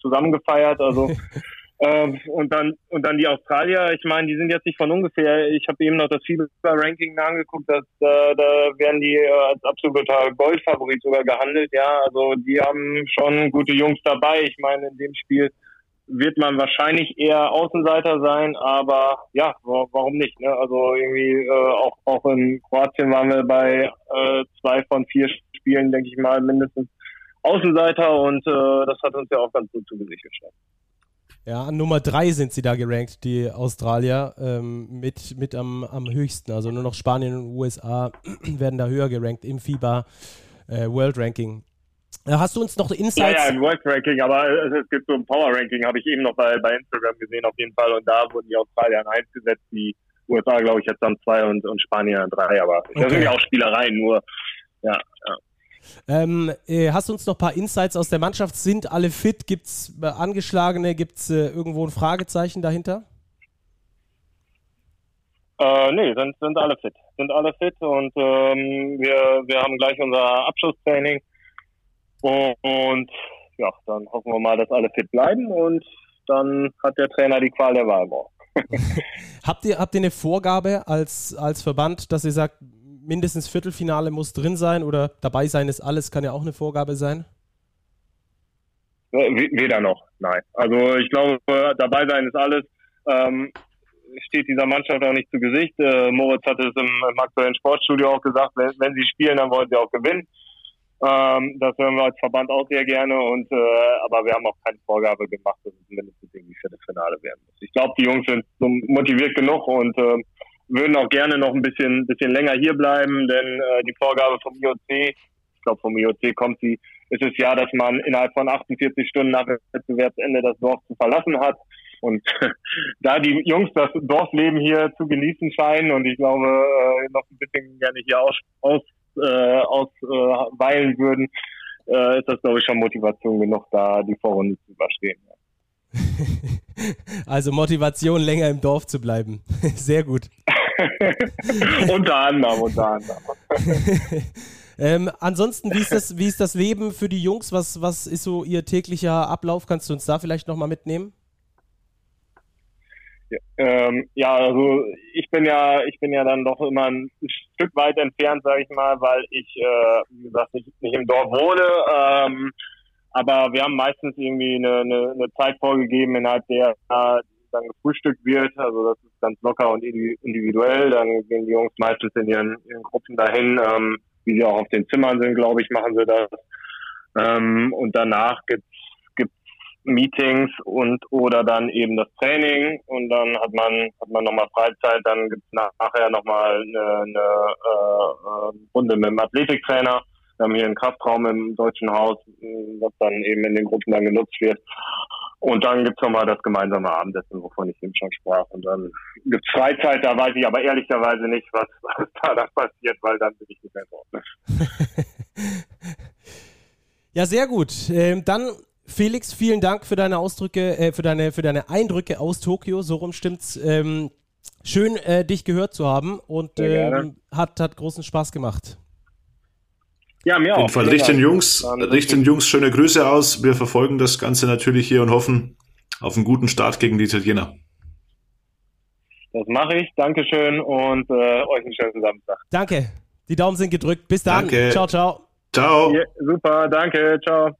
zusammen gefeiert. Also und dann und dann die Australier, ich meine, die sind jetzt nicht von ungefähr. Ich habe eben noch das FIBA-Ranking angeguckt, dass, äh, da werden die äh, als absoluter Goldfavorit sogar gehandelt. Ja, also die haben schon gute Jungs dabei. Ich meine, in dem Spiel wird man wahrscheinlich eher Außenseiter sein, aber ja, warum nicht? Ne? Also irgendwie äh, auch auch in Kroatien waren wir bei äh, zwei von vier Spielen, denke ich mal, mindestens Außenseiter und äh, das hat uns ja auch ganz gut zu Gesicht gestellt. Ja, an Nummer 3 sind sie da gerankt, die Australier, ähm, mit, mit am, am höchsten. Also nur noch Spanien und USA werden da höher gerankt im FIBA äh, World Ranking. Äh, hast du uns noch Insights? Ja, ja, ein World Ranking, aber es, gibt so ein Power Ranking, habe ich eben noch bei, bei Instagram gesehen auf jeden Fall. Und da wurden die Australier an 1 gesetzt, die USA, glaube ich, jetzt an 2 und, und Spanien an 3. Aber okay. das sind ja auch Spielereien, nur ja, ja. Ähm, äh, hast du uns noch ein paar Insights aus der Mannschaft? Sind alle fit? Gibt es äh, Angeschlagene? Gibt es äh, irgendwo ein Fragezeichen dahinter? Äh, nee, sind, sind alle fit. Sind alle fit und ähm, wir, wir haben gleich unser Abschlusstraining. Und, und ja, dann hoffen wir mal, dass alle fit bleiben und dann hat der Trainer die Qual der Wahl morgen. habt, ihr, habt ihr eine Vorgabe als, als Verband, dass ihr sagt, mindestens Viertelfinale muss drin sein oder dabei sein ist alles, kann ja auch eine Vorgabe sein? Weder noch, nein. Also ich glaube, dabei sein ist alles. Ähm, steht dieser Mannschaft auch nicht zu Gesicht. Äh, Moritz hat es im, im, aktuellen Sportstudio auch gesagt, wenn, wenn, sie spielen, dann wollen sie auch gewinnen. Ähm, das hören wir als Verband auch sehr gerne und äh, aber wir haben auch keine Vorgabe gemacht, dass es mindestens irgendwie Viertelfinale werden muss. Ich glaube, die Jungs sind motiviert genug und äh, würden auch gerne noch ein bisschen, bisschen länger hier bleiben, denn äh, die Vorgabe vom IOC, ich glaube vom IOC kommt sie, ist es ja, dass man innerhalb von 48 Stunden nach Wettbewerbsende das Dorf zu verlassen hat. Und da die Jungs das Dorfleben hier zu genießen scheinen und ich glaube äh, noch ein bisschen gerne hier aus, aus, äh, ausweilen äh, würden, äh, ist das glaube ich schon Motivation genug, da die Vorrunde zu überstehen. also Motivation, länger im Dorf zu bleiben. Sehr gut. unter anderem, unter anderem. ähm, ansonsten, wie ist, das, wie ist das Leben für die Jungs? Was, was ist so ihr täglicher Ablauf? Kannst du uns da vielleicht nochmal mitnehmen? Ähm, ja, also ich bin ja, ich bin ja dann doch immer ein Stück weit entfernt, sage ich mal, weil ich, äh, wie gesagt, nicht, nicht im Dorf wohne. Ähm, aber wir haben meistens irgendwie eine, eine, eine Zeit vorgegeben, innerhalb der äh, dann gefrühstückt wird. Also das ganz locker und individuell. Dann gehen die Jungs meistens in ihren, ihren Gruppen dahin, ähm, wie sie auch auf den Zimmern sind, glaube ich, machen sie das. Ähm, und danach gibt's Meetings und oder dann eben das Training und dann hat man hat man nochmal Freizeit, dann gibt's nachher nochmal eine, eine äh, Runde mit dem Athletiktrainer. Wir haben hier einen Kraftraum im Deutschen Haus, was dann eben in den Gruppen dann genutzt wird. Und dann gibt's nochmal das gemeinsame Abendessen, wovon ich eben schon sprach. Und dann gibt's Freizeit, da weiß ich aber ehrlicherweise nicht, was, was da dann passiert, weil dann bin ich nicht mehr dort. ja, sehr gut. Ähm, dann Felix, vielen Dank für deine Ausdrücke, äh, für deine, für deine Eindrücke aus Tokio. So rum stimmt's. Ähm, schön, äh, dich gehört zu haben und ähm, hat, hat großen Spaß gemacht. Ja, mir auch. Auf jeden Fall richten Jungs, richten Jungs schöne Grüße aus. Wir verfolgen das Ganze natürlich hier und hoffen auf einen guten Start gegen die Italiener. Das mache ich. Dankeschön und äh, euch einen schönen Samstag. Danke. Die Daumen sind gedrückt. Bis dann. Danke. Ciao, ciao. Ciao. Ja, super, danke. Ciao.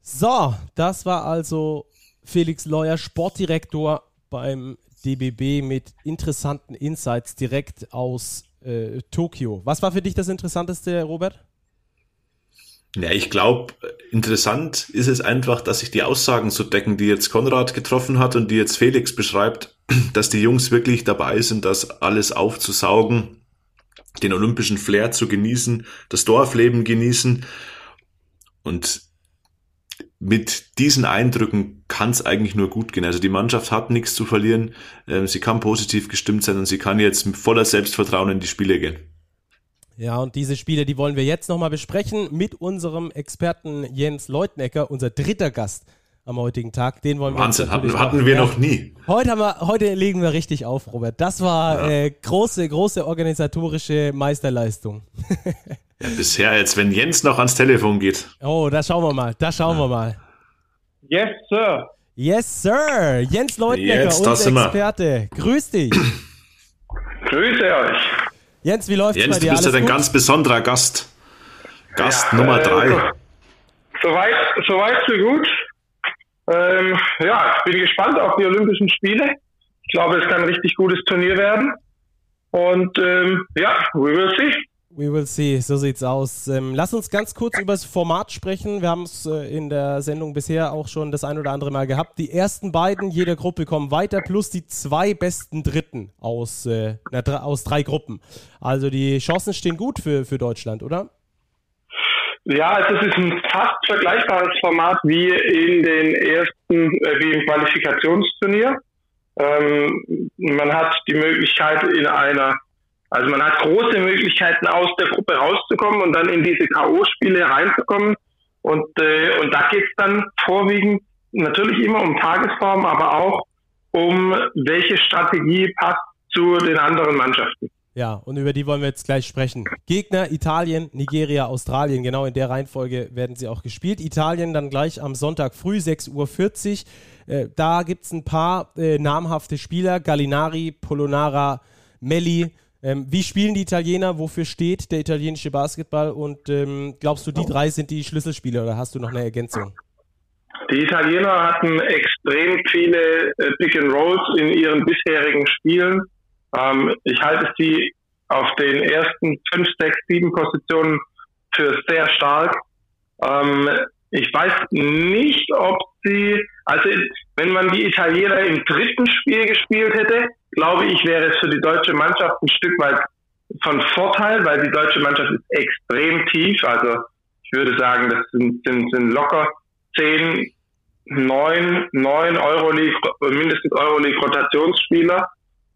So, das war also Felix Leuer, Sportdirektor beim DBB mit interessanten Insights direkt aus äh, Tokio. Was war für dich das Interessanteste, Robert? Ja, ich glaube, interessant ist es einfach, dass sich die Aussagen zu decken, die jetzt Konrad getroffen hat und die jetzt Felix beschreibt, dass die Jungs wirklich dabei sind, das alles aufzusaugen, den olympischen Flair zu genießen, das Dorfleben genießen. Und mit diesen Eindrücken kann es eigentlich nur gut gehen. Also die Mannschaft hat nichts zu verlieren, ähm, sie kann positiv gestimmt sein und sie kann jetzt mit voller Selbstvertrauen in die Spiele gehen. Ja, und diese Spiele, die wollen wir jetzt nochmal besprechen mit unserem Experten Jens Leutnecker, unser dritter Gast am heutigen Tag. Den wollen Wahnsinn, wir hatten, hatten wir noch nie. Heute, haben wir, heute legen wir richtig auf, Robert. Das war ja. äh, große, große organisatorische Meisterleistung. Ja, bisher, jetzt wenn Jens noch ans Telefon geht. Oh, da schauen wir mal, da schauen ja. wir mal. Yes, Sir. Yes, Sir. Jens Leutnecker, Jetzt, unser Experte. Grüß dich. Grüße euch. Jens, wie läuft's Jens, bei dir? Jens, du bist ja ein ganz besonderer Gast. Gast ja, Nummer äh, drei. Soweit, soweit so gut. Ähm, ja, ich bin gespannt auf die Olympischen Spiele. Ich glaube, es kann ein richtig gutes Turnier werden. Und ähm, ja, we will see. We will see, so sieht's aus. Ähm, lass uns ganz kurz über das Format sprechen. Wir haben es äh, in der Sendung bisher auch schon das ein oder andere Mal gehabt. Die ersten beiden jeder Gruppe kommen weiter, plus die zwei besten Dritten aus, äh, na, aus drei Gruppen. Also die Chancen stehen gut für, für Deutschland, oder? Ja, es ist ein fast vergleichbares Format wie in den ersten, äh, wie im Qualifikationsturnier. Ähm, man hat die Möglichkeit in einer also man hat große Möglichkeiten, aus der Gruppe rauszukommen und dann in diese K.O.-Spiele reinzukommen. Und, äh, und da geht es dann vorwiegend natürlich immer um Tagesform, aber auch um welche Strategie passt zu den anderen Mannschaften. Ja, und über die wollen wir jetzt gleich sprechen. Gegner Italien, Nigeria, Australien. Genau in der Reihenfolge werden sie auch gespielt. Italien dann gleich am Sonntag früh 6.40 Uhr. Äh, da gibt es ein paar äh, namhafte Spieler. Gallinari, Polonara, Melli. Ähm, wie spielen die Italiener? Wofür steht der italienische Basketball? Und ähm, glaubst du, die drei sind die Schlüsselspieler oder hast du noch eine Ergänzung? Die Italiener hatten extrem viele äh, Pick and Rolls in ihren bisherigen Spielen. Ähm, ich halte sie auf den ersten fünf, sechs, sieben Positionen für sehr stark. Ähm, ich weiß nicht, ob sie, also wenn man die Italiener im dritten Spiel gespielt hätte, glaube ich, wäre es für die deutsche Mannschaft ein Stück weit von Vorteil, weil die deutsche Mannschaft ist extrem tief. Also ich würde sagen, das sind, sind, sind locker zehn, neun, neun Euroleague, mindestens Euroleague Rotationsspieler.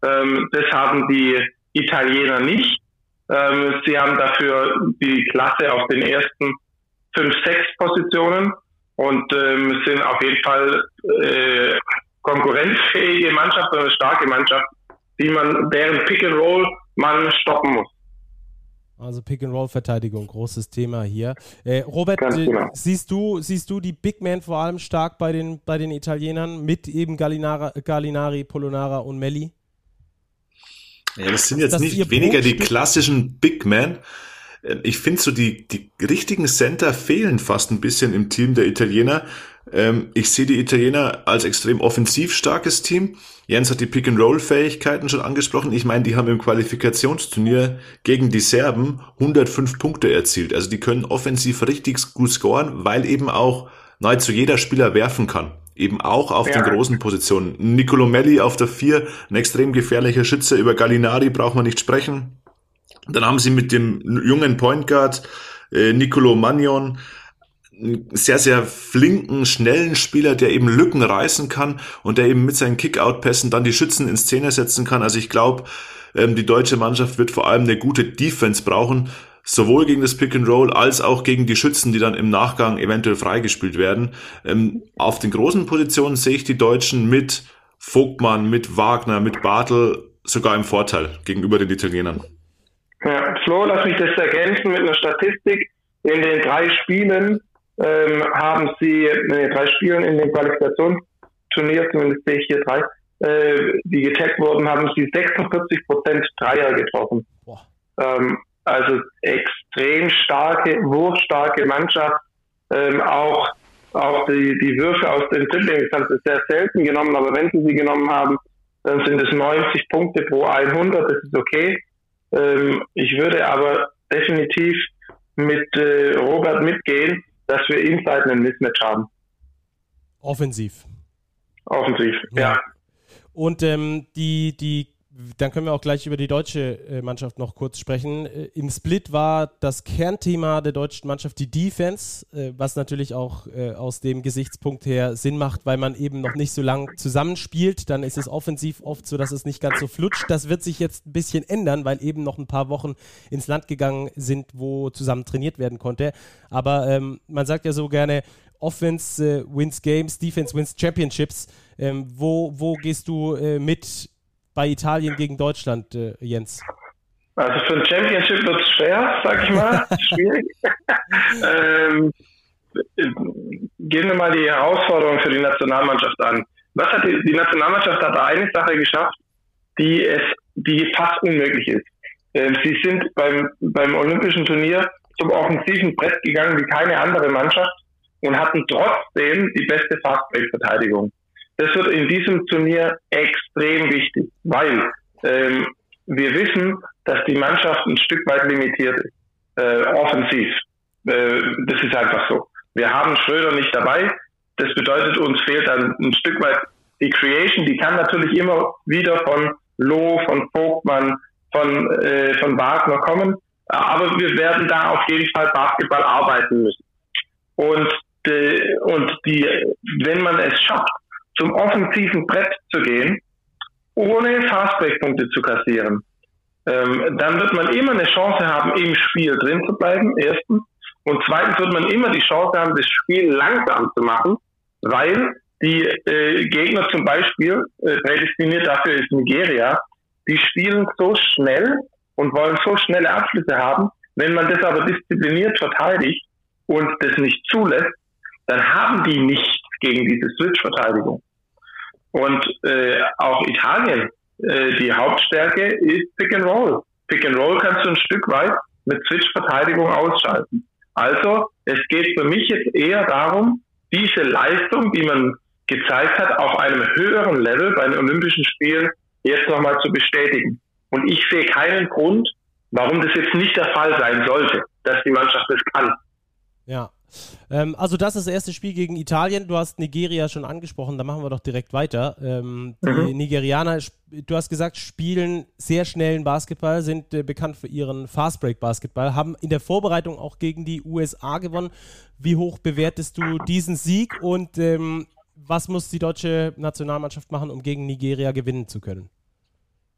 Ähm, das haben die Italiener nicht. Ähm, sie haben dafür die Klasse auf den ersten fünf, sechs Positionen und ähm, sind auf jeden Fall äh, konkurrenzfähige Mannschaft, eine starke Mannschaft, die man, deren Pick and Roll man stoppen muss. Also Pick-and-Roll-Verteidigung, großes Thema hier. Äh, Robert, äh, genau. siehst, du, siehst du die Big Man vor allem stark bei den, bei den Italienern mit eben Gallinara, Gallinari, Polonara und Melli? Ja, das sind jetzt das nicht weniger die klassischen Big Men. Äh, ich finde so, die, die richtigen Center fehlen fast ein bisschen im Team der Italiener. Ähm, ich sehe die Italiener als extrem offensiv starkes Team. Jens hat die Pick-and-Roll-Fähigkeiten schon angesprochen. Ich meine, die haben im Qualifikationsturnier gegen die Serben 105 Punkte erzielt. Also die können offensiv richtig gut scoren, weil eben auch nahezu jeder Spieler werfen kann. Eben auch auf ja. den großen Positionen. Nicolo Melli auf der 4, ein extrem gefährlicher Schütze. Über Gallinari braucht man nicht sprechen. Dann haben sie mit dem jungen Point Guard äh, Nicolo Magnon sehr, sehr flinken, schnellen Spieler, der eben Lücken reißen kann und der eben mit seinen Kick-Out-Pässen dann die Schützen in Szene setzen kann. Also ich glaube, ähm, die deutsche Mannschaft wird vor allem eine gute Defense brauchen, sowohl gegen das Pick and Roll als auch gegen die Schützen, die dann im Nachgang eventuell freigespielt werden. Ähm, auf den großen Positionen sehe ich die Deutschen mit Vogtmann, mit Wagner, mit Bartel sogar im Vorteil gegenüber den Italienern. Ja, Flo, lass mich das ergänzen mit einer Statistik. In den drei Spielen ähm, haben sie, äh, drei Spielen in dem Qualifikationsturnier, zumindest sehe ich hier drei, äh, die getaggt wurden, haben sie 46 Prozent Dreier getroffen. Ähm, also extrem starke, wurfstarke Mannschaft. Ähm, auch auch die, die Würfe aus den Dribblings haben sie sehr selten genommen, aber wenn sie sie genommen haben, dann sind es 90 Punkte pro 100, das ist okay. Ähm, ich würde aber definitiv mit äh, Robert mitgehen, dass wir inside einen Mismatch haben. Offensiv. Offensiv, ja. ja. Und ähm, die, die dann können wir auch gleich über die deutsche äh, Mannschaft noch kurz sprechen. Äh, Im Split war das Kernthema der deutschen Mannschaft die Defense, äh, was natürlich auch aus dem Gesichtspunkt her Sinn macht, weil man eben noch nicht so lang zusammenspielt. Dann ist es offensiv oft so, dass es nicht ganz so flutscht. Das wird sich jetzt ein bisschen ändern, weil eben noch ein paar Wochen ins Land gegangen sind, wo zusammen trainiert werden konnte. Aber ähm, man sagt ja so gerne, Offense äh, wins Games, Defense wins Championships. Ähm, wo, wo gehst du äh, mit bei Italien gegen Deutschland, äh, Jens? Also für ein Championship wird es schwer, sag ich mal. Schwierig. ähm, gehen wir mal die Herausforderung für die Nationalmannschaft an. Was hat die, die Nationalmannschaft hat eine Sache geschafft, die es, die fast unmöglich ist. Ähm, sie sind beim, beim Olympischen Turnier zum offensiven Brett gegangen wie keine andere Mannschaft und hatten trotzdem die beste Fastbreak-Verteidigung. Das wird in diesem Turnier extrem wichtig, weil ähm, wir wissen, dass die Mannschaft ein Stück weit limitiert ist, äh, offensiv. Äh, das ist einfach so. Wir haben Schröder nicht dabei. Das bedeutet, uns fehlt dann ein Stück weit die Creation. Die kann natürlich immer wieder von Loh, von Vogtmann, von, äh, von Wagner kommen. Aber wir werden da auf jeden Fall Basketball arbeiten müssen. Und, äh, und die, wenn man es schafft, zum offensiven Brett zu gehen, ohne Fastbreak-Punkte zu kassieren, ähm, dann wird man immer eine Chance haben, im Spiel drin zu bleiben, erstens. Und zweitens wird man immer die Chance haben, das Spiel langsam zu machen, weil die äh, Gegner zum Beispiel, äh, prädestiniert dafür ist Nigeria, die spielen so schnell und wollen so schnelle Abschlüsse haben. Wenn man das aber diszipliniert verteidigt und das nicht zulässt, dann haben die nichts gegen diese Switch-Verteidigung. Und äh, auch Italien, äh, die Hauptstärke ist Pick and Roll. Pick and Roll kannst du ein Stück weit mit Switch-Verteidigung ausschalten. Also es geht für mich jetzt eher darum, diese Leistung, die man gezeigt hat, auf einem höheren Level bei den Olympischen Spielen jetzt nochmal zu bestätigen. Und ich sehe keinen Grund, warum das jetzt nicht der Fall sein sollte, dass die Mannschaft das kann. Ja, ähm, also das ist das erste Spiel gegen Italien. Du hast Nigeria schon angesprochen, da machen wir doch direkt weiter. Ähm, die mhm. Nigerianer, du hast gesagt, spielen sehr schnellen Basketball, sind äh, bekannt für ihren Fastbreak-Basketball, haben in der Vorbereitung auch gegen die USA gewonnen. Wie hoch bewertest du diesen Sieg und ähm, was muss die deutsche Nationalmannschaft machen, um gegen Nigeria gewinnen zu können?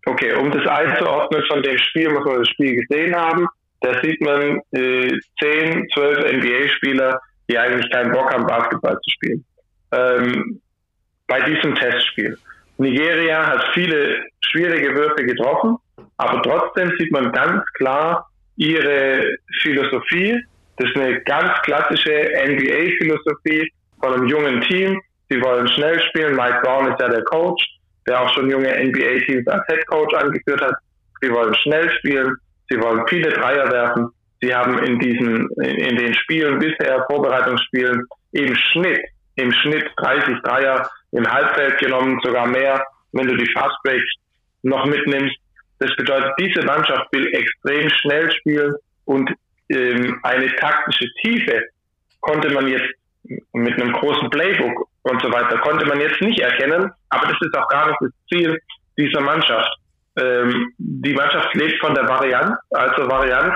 Okay, um das einzuordnen von dem Spiel, muss man das Spiel gesehen haben da sieht man äh, 10, 12 NBA-Spieler, die eigentlich keinen Bock haben, Basketball zu spielen. Ähm, bei diesem Testspiel. Nigeria hat viele schwierige Würfe getroffen, aber trotzdem sieht man ganz klar ihre Philosophie. Das ist eine ganz klassische NBA-Philosophie von einem jungen Team. Sie wollen schnell spielen. Mike Brown ist ja der Coach, der auch schon junge NBA-Teams als Head Coach angeführt hat. Sie wollen schnell spielen. Sie wollen viele Dreier werfen. Sie haben in diesen, in den Spielen bisher, Vorbereitungsspielen, im Schnitt, im Schnitt 30 Dreier im Halbfeld genommen, sogar mehr, wenn du die Fast Breaks noch mitnimmst. Das bedeutet, diese Mannschaft will extrem schnell spielen und ähm, eine taktische Tiefe konnte man jetzt mit einem großen Playbook und so weiter, konnte man jetzt nicht erkennen, aber das ist auch gar nicht das Ziel dieser Mannschaft. Ähm, die Mannschaft lebt von der Varianz, also Varianz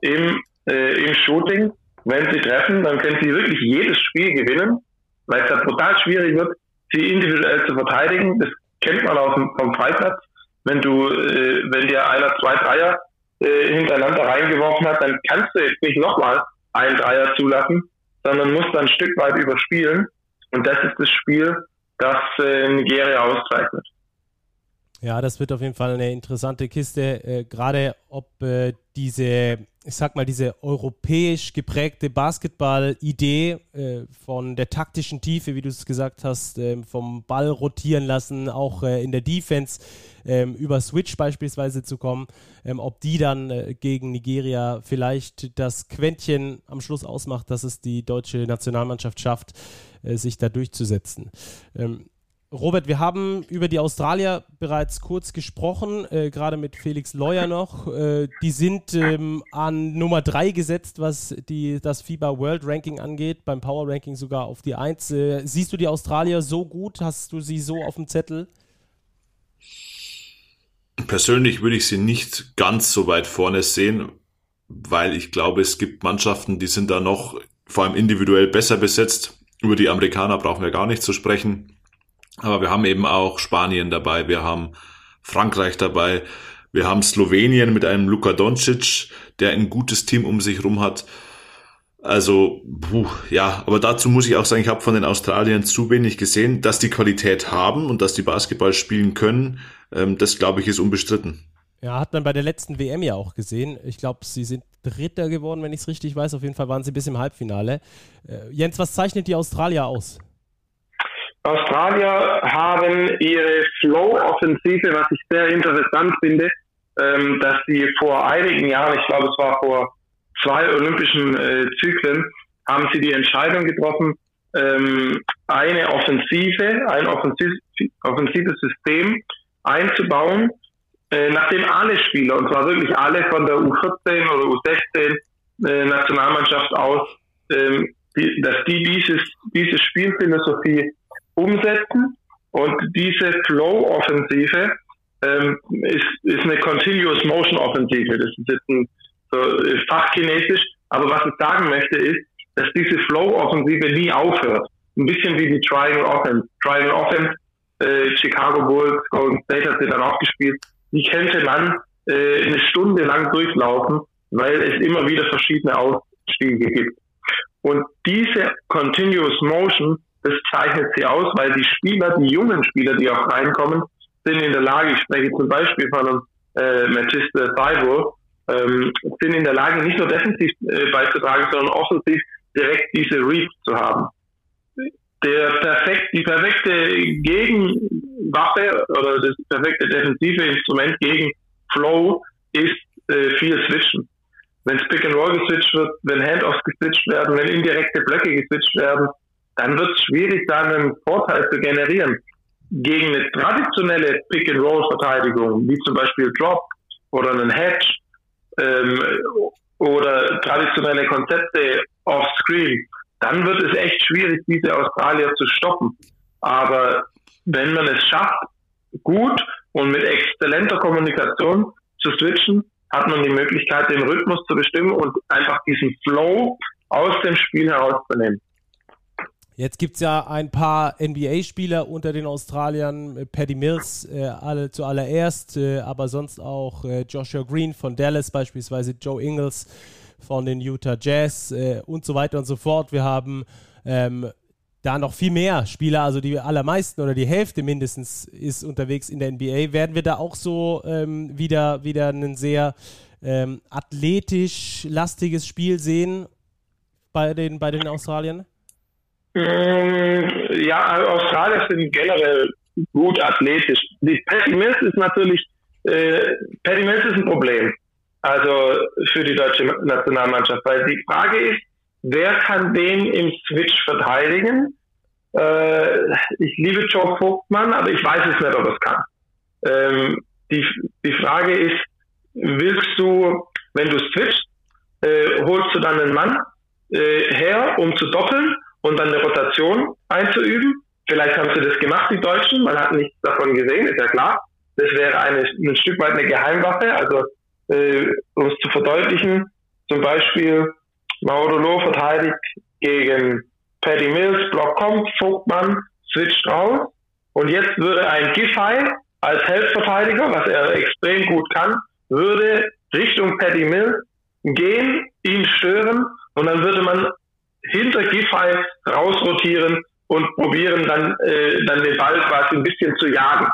im, äh, im Shooting. Wenn sie treffen, dann können sie wirklich jedes Spiel gewinnen, weil es dann total schwierig wird, sie individuell zu verteidigen. Das kennt man auch vom Freiplatz. Wenn du, äh, wenn dir einer zwei Dreier äh, hintereinander reingeworfen hat, dann kannst du jetzt nicht nochmal einen Dreier zulassen, sondern musst dann ein Stück weit überspielen. Und das ist das Spiel, das äh, Nigeria auszeichnet. Ja, das wird auf jeden Fall eine interessante Kiste, äh, gerade ob äh, diese, ich sag mal, diese europäisch geprägte Basketball-Idee äh, von der taktischen Tiefe, wie du es gesagt hast, ähm, vom Ball rotieren lassen, auch äh, in der Defense ähm, über Switch beispielsweise zu kommen, ähm, ob die dann äh, gegen Nigeria vielleicht das Quäntchen am Schluss ausmacht, dass es die deutsche Nationalmannschaft schafft, äh, sich da durchzusetzen. Ähm, Robert, wir haben über die Australier bereits kurz gesprochen, äh, gerade mit Felix Leuer noch. Äh, die sind ähm, an Nummer 3 gesetzt, was die, das FIBA World Ranking angeht, beim Power Ranking sogar auf die 1. Äh, siehst du die Australier so gut? Hast du sie so auf dem Zettel? Persönlich würde ich sie nicht ganz so weit vorne sehen, weil ich glaube, es gibt Mannschaften, die sind da noch vor allem individuell besser besetzt. Über die Amerikaner brauchen wir gar nicht zu sprechen. Aber wir haben eben auch Spanien dabei, wir haben Frankreich dabei, wir haben Slowenien mit einem Luka Doncic, der ein gutes Team um sich rum hat. Also, puh, ja, aber dazu muss ich auch sagen, ich habe von den Australiern zu wenig gesehen, dass die Qualität haben und dass die Basketball spielen können. Ähm, das, glaube ich, ist unbestritten. Ja, hat man bei der letzten WM ja auch gesehen. Ich glaube, sie sind Dritter geworden, wenn ich es richtig weiß. Auf jeden Fall waren sie bis im Halbfinale. Äh, Jens, was zeichnet die Australier aus? Australier haben ihre Flow-Offensive, was ich sehr interessant finde, ähm, dass sie vor einigen Jahren, ich glaube es war vor zwei olympischen äh, Zyklen, haben sie die Entscheidung getroffen, ähm, eine Offensive, ein offensiv, offensives System einzubauen, äh, nachdem alle Spieler, und zwar wirklich alle von der U14 oder U16 äh, Nationalmannschaft aus, ähm, die, dass die dieses, diese Spielphilosophie umsetzen. Und diese Flow-Offensive ähm, ist, ist eine Continuous Motion Offensive. Das ist jetzt ein so Fachchinesisch. Aber was ich sagen möchte ist, dass diese Flow-Offensive nie aufhört. Ein bisschen wie die Triangle Offense. Triangle Offense, äh, Chicago Bulls, Golden State hat sie dann auch gespielt. Die könnte man äh, eine Stunde lang durchlaufen, weil es immer wieder verschiedene Ausstiege gibt. Und diese Continuous Motion das zeichnet sie aus, weil die Spieler, die jungen Spieler, die auch reinkommen, sind in der Lage, ich spreche zum Beispiel von einem äh, Manchester Cyborg, ähm, sind in der Lage, nicht nur defensiv äh, beizutragen, sondern offensiv direkt diese Reads zu haben. Der perfekt, die perfekte Gegenwaffe oder das perfekte defensive Instrument gegen Flow ist äh, viel Switchen. Wenn Pick and Roll geswitcht wird, wenn Handoffs geswitcht werden, wenn indirekte Blöcke geswitcht werden, dann wird es schwierig, da einen Vorteil zu generieren. Gegen eine traditionelle Pick-and-Roll-Verteidigung, wie zum Beispiel Drop oder einen Hedge ähm, oder traditionelle Konzepte off-screen, dann wird es echt schwierig, diese Australier zu stoppen. Aber wenn man es schafft, gut und mit exzellenter Kommunikation zu switchen, hat man die Möglichkeit, den Rhythmus zu bestimmen und einfach diesen Flow aus dem Spiel herauszunehmen. Jetzt gibt es ja ein paar NBA-Spieler unter den Australiern, Paddy Mills äh, alle zuallererst, äh, aber sonst auch äh, Joshua Green von Dallas beispielsweise, Joe Ingles von den Utah Jazz äh, und so weiter und so fort. Wir haben ähm, da noch viel mehr Spieler, also die allermeisten oder die Hälfte mindestens ist unterwegs in der NBA. Werden wir da auch so ähm, wieder, wieder einen sehr ähm, athletisch lastiges Spiel sehen bei den, bei den Australiern? Mm, ja, Australier sind generell gut athletisch. Die Patty Mills ist natürlich, äh, Patty Mills ist ein Problem. Also für die deutsche Nationalmannschaft, weil die Frage ist, wer kann wen im Switch verteidigen? Äh, ich liebe Joe Vogtmann, aber ich weiß es nicht, ob er es kann. Ähm, die, die Frage ist, willst du, wenn du switchst, äh, holst du dann einen Mann äh, her, um zu doppeln und dann eine Rotation einzuüben? Vielleicht haben sie das gemacht, die Deutschen, man hat nichts davon gesehen, ist ja klar. Das wäre eine, ein Stück weit eine Geheimwaffe, also äh, um es zu verdeutlichen, zum Beispiel Mauro Loh verteidigt gegen Paddy Mills, Block kommt, Vogtmann switcht raus und jetzt würde ein Giffey als Helfverteidiger, was er extrem gut kann, würde Richtung Paddy Mills gehen, ihn stören und dann würde man hinter Giffey rausrotieren und probieren dann, äh, dann den Ball quasi ein bisschen zu jagen.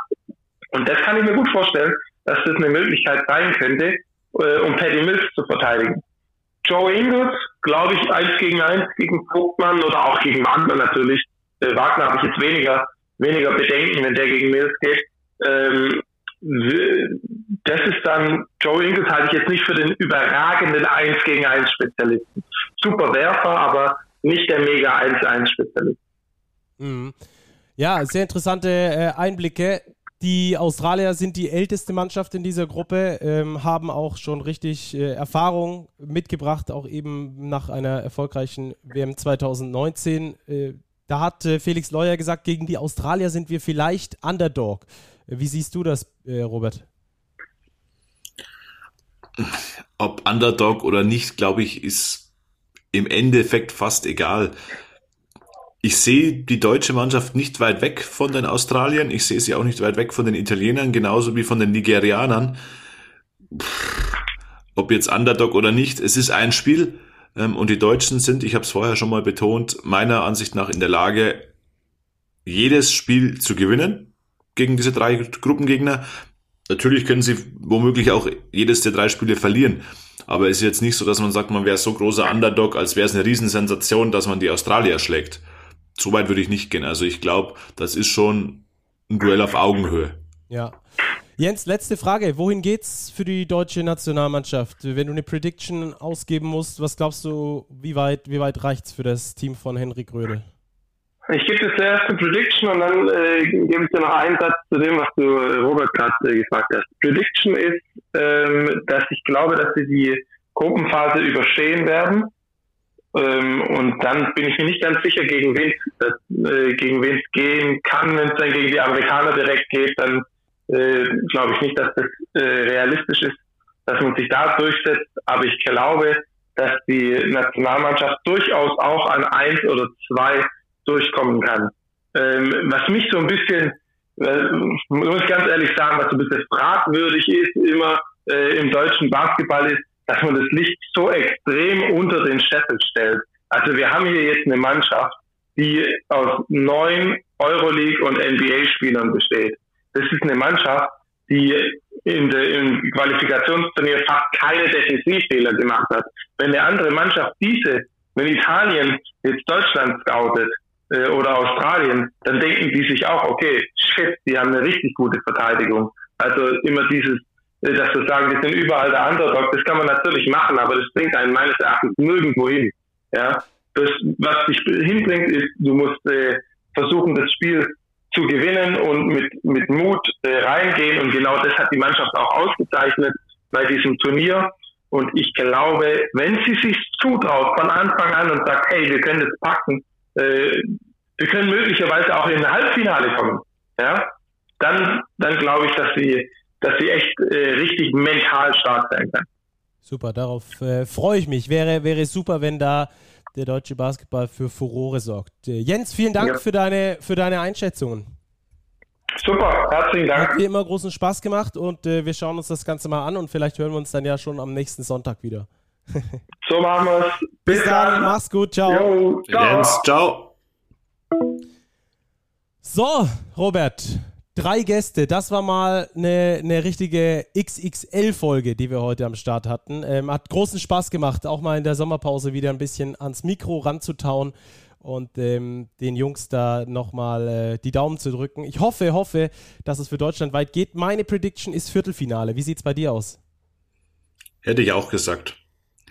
Und das kann ich mir gut vorstellen, dass das eine Möglichkeit sein könnte, äh, um Paddy Mills zu verteidigen. Joe Ingles, glaube ich, eins gegen eins gegen Vogtmann oder auch gegen Wagner natürlich. Äh, Wagner habe ich jetzt weniger, weniger Bedenken, wenn der gegen Mills geht. Ähm, das ist dann, Joe Ingles halte ich jetzt nicht für den überragenden 1 gegen 1 Spezialisten. Super Werfer, aber nicht der mega 1 1 Spezialist. Mhm. Ja, sehr interessante äh, Einblicke. Die Australier sind die älteste Mannschaft in dieser Gruppe, ähm, haben auch schon richtig äh, Erfahrung mitgebracht, auch eben nach einer erfolgreichen WM 2019. Äh, da hat äh, Felix Leuer gesagt, gegen die Australier sind wir vielleicht Underdog. Wie siehst du das, äh, Robert? Ob Underdog oder nicht, glaube ich, ist im Endeffekt fast egal ich sehe die deutsche Mannschaft nicht weit weg von den Australiern. Ich sehe sie auch nicht weit weg von den Italienern, genauso wie von den Nigerianern. ob jetzt Underdog oder nicht, es ist ein Spiel. Ähm, und die Deutschen sind, ich habe es vorher schon mal betont, meiner Ansicht nach in der Lage, jedes Spiel zu gewinnen gegen diese drei Gruppengegner. Natürlich können sie womöglich auch jedes der drei Spiele verlieren. Aber es ist jetzt nicht so, dass man sagt, man wäre so großer Underdog, als wäre es eine Riesensensation, dass man die Australier schlägt so weit würde ich nicht gehen. Also ich glaube, das ist schon ein Duell auf Augenhöhe. Ja. Jens, letzte Frage. Wohin geht's für die deutsche Nationalmannschaft? Wenn du eine Prediction ausgeben musst, was glaubst du, wie weit, wie weit reicht's für das Team von Henrik Rödel? Ich gebe dir zuerst eine Prediction und dann äh, gebe ich dir noch einen Satz zu dem, was du äh, Robert gerade äh, gefragt hast. Prediction ist, ähm, dass ich glaube, dass sie die Gruppenphase überstehen werden ähm, und dann bin ich mir nicht ganz sicher, gegen wen äh, gegen wen es gehen kann. Wenn es dann gegen die Amerikaner direkt geht, dann äh, glaube ich nicht, dass das äh, realistisch ist, dass man sich da durchsetzt. Aber ich glaube, dass die Nationalmannschaft durchaus auch an eins oder zwei durchkommen kann. Ähm, was mich so ein bisschen, äh, muss ich ganz ehrlich sagen, was so ein bisschen fragwürdig ist, immer äh, im deutschen Basketball ist, dass man das Licht so extrem unter den Scheffel stellt. Also wir haben hier jetzt eine Mannschaft, die aus neun Euroleague und NBA-Spielern besteht. Das ist eine Mannschaft, die in der, im Qualifikationsturnier fast keine Defensivfehler gemacht hat. Wenn eine andere Mannschaft diese, wenn Italien jetzt Deutschland scoutet äh, oder Australien, dann denken die sich auch, okay, shit, die haben eine richtig gute Verteidigung. Also immer dieses dass wir sagen, wir sind überall der Underdog, das kann man natürlich machen, aber das bringt einen meines Erachtens nirgendwo hin. Ja, das, was dich hinbringt, ist, du musst äh, versuchen, das Spiel zu gewinnen und mit, mit Mut äh, reingehen. Und genau das hat die Mannschaft auch ausgezeichnet bei diesem Turnier. Und ich glaube, wenn sie sich zutraut von Anfang an und sagt, hey, wir können das packen, äh, wir können möglicherweise auch in ein Halbfinale kommen, ja, dann, dann glaube ich, dass sie dass sie echt äh, richtig mental stark sein kann. Super, darauf äh, freue ich mich. Wäre, wäre super, wenn da der deutsche Basketball für Furore sorgt. Äh, Jens, vielen Dank ja. für, deine, für deine Einschätzungen. Super, herzlichen Dank. Hat wie immer großen Spaß gemacht und äh, wir schauen uns das Ganze mal an und vielleicht hören wir uns dann ja schon am nächsten Sonntag wieder. so machen wir es. Bis, Bis dann. dann, mach's gut, ciao. Jo, ciao. Jens, ciao. So, Robert, Drei Gäste, das war mal eine, eine richtige XXL-Folge, die wir heute am Start hatten. Ähm, hat großen Spaß gemacht, auch mal in der Sommerpause wieder ein bisschen ans Mikro ranzutauen und ähm, den Jungs da nochmal äh, die Daumen zu drücken. Ich hoffe, hoffe, dass es für Deutschland weit geht. Meine Prediction ist Viertelfinale. Wie sieht es bei dir aus? Hätte ich auch gesagt.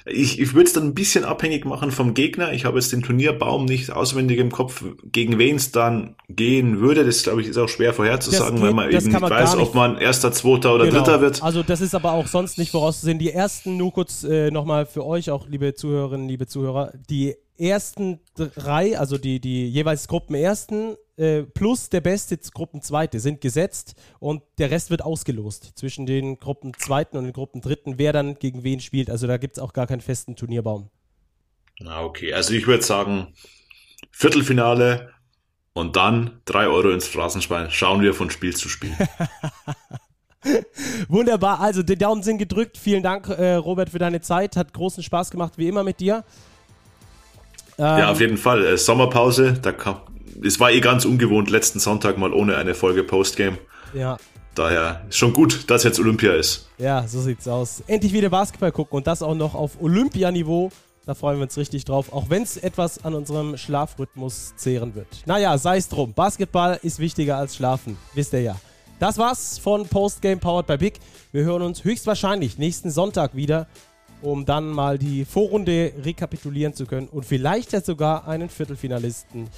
Ich, ich würde es dann ein bisschen abhängig machen vom Gegner. Ich habe jetzt den Turnierbaum nicht auswendig im Kopf, gegen wen es dann gehen würde. Das, glaube ich, ist auch schwer vorherzusagen, geht, weil man eben nicht weiß, nicht. ob man erster, zweiter oder genau. dritter wird. Also das ist aber auch sonst nicht vorauszusehen. Die ersten, nur kurz äh, nochmal für euch, auch liebe Zuhörerinnen, liebe Zuhörer, die ersten drei, also die, die jeweils Gruppenersten äh, plus der beste Gruppenzweite sind gesetzt und der Rest wird ausgelost zwischen den Gruppenzweiten und den Gruppendritten, wer dann gegen wen spielt. Also da gibt es auch gar keinen festen Turnierbaum. Na, okay. Also ich würde sagen, Viertelfinale und dann drei Euro ins Phrasenschwein. Schauen wir von Spiel zu Spiel. Wunderbar. Also, die Daumen sind gedrückt. Vielen Dank, äh, Robert, für deine Zeit. Hat großen Spaß gemacht, wie immer mit dir. Ähm, ja, auf jeden Fall. Äh, Sommerpause, da kam, es war eh ganz ungewohnt, letzten Sonntag mal ohne eine Folge Postgame. Ja. Daher ist schon gut, dass jetzt Olympia ist. Ja, so sieht's aus. Endlich wieder Basketball gucken und das auch noch auf Olympianiveau. Da freuen wir uns richtig drauf, auch wenn es etwas an unserem Schlafrhythmus zehren wird. Naja, sei es drum. Basketball ist wichtiger als Schlafen, wisst ihr ja. Das war's von Postgame Powered by Big. Wir hören uns höchstwahrscheinlich nächsten Sonntag wieder um dann mal die Vorrunde rekapitulieren zu können und vielleicht ja sogar einen Viertelfinalisten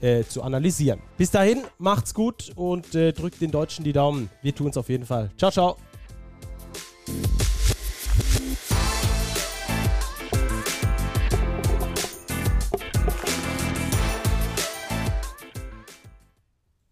äh, zu analysieren. Bis dahin, macht's gut und äh, drückt den Deutschen die Daumen. Wir tun's auf jeden Fall. Ciao, ciao.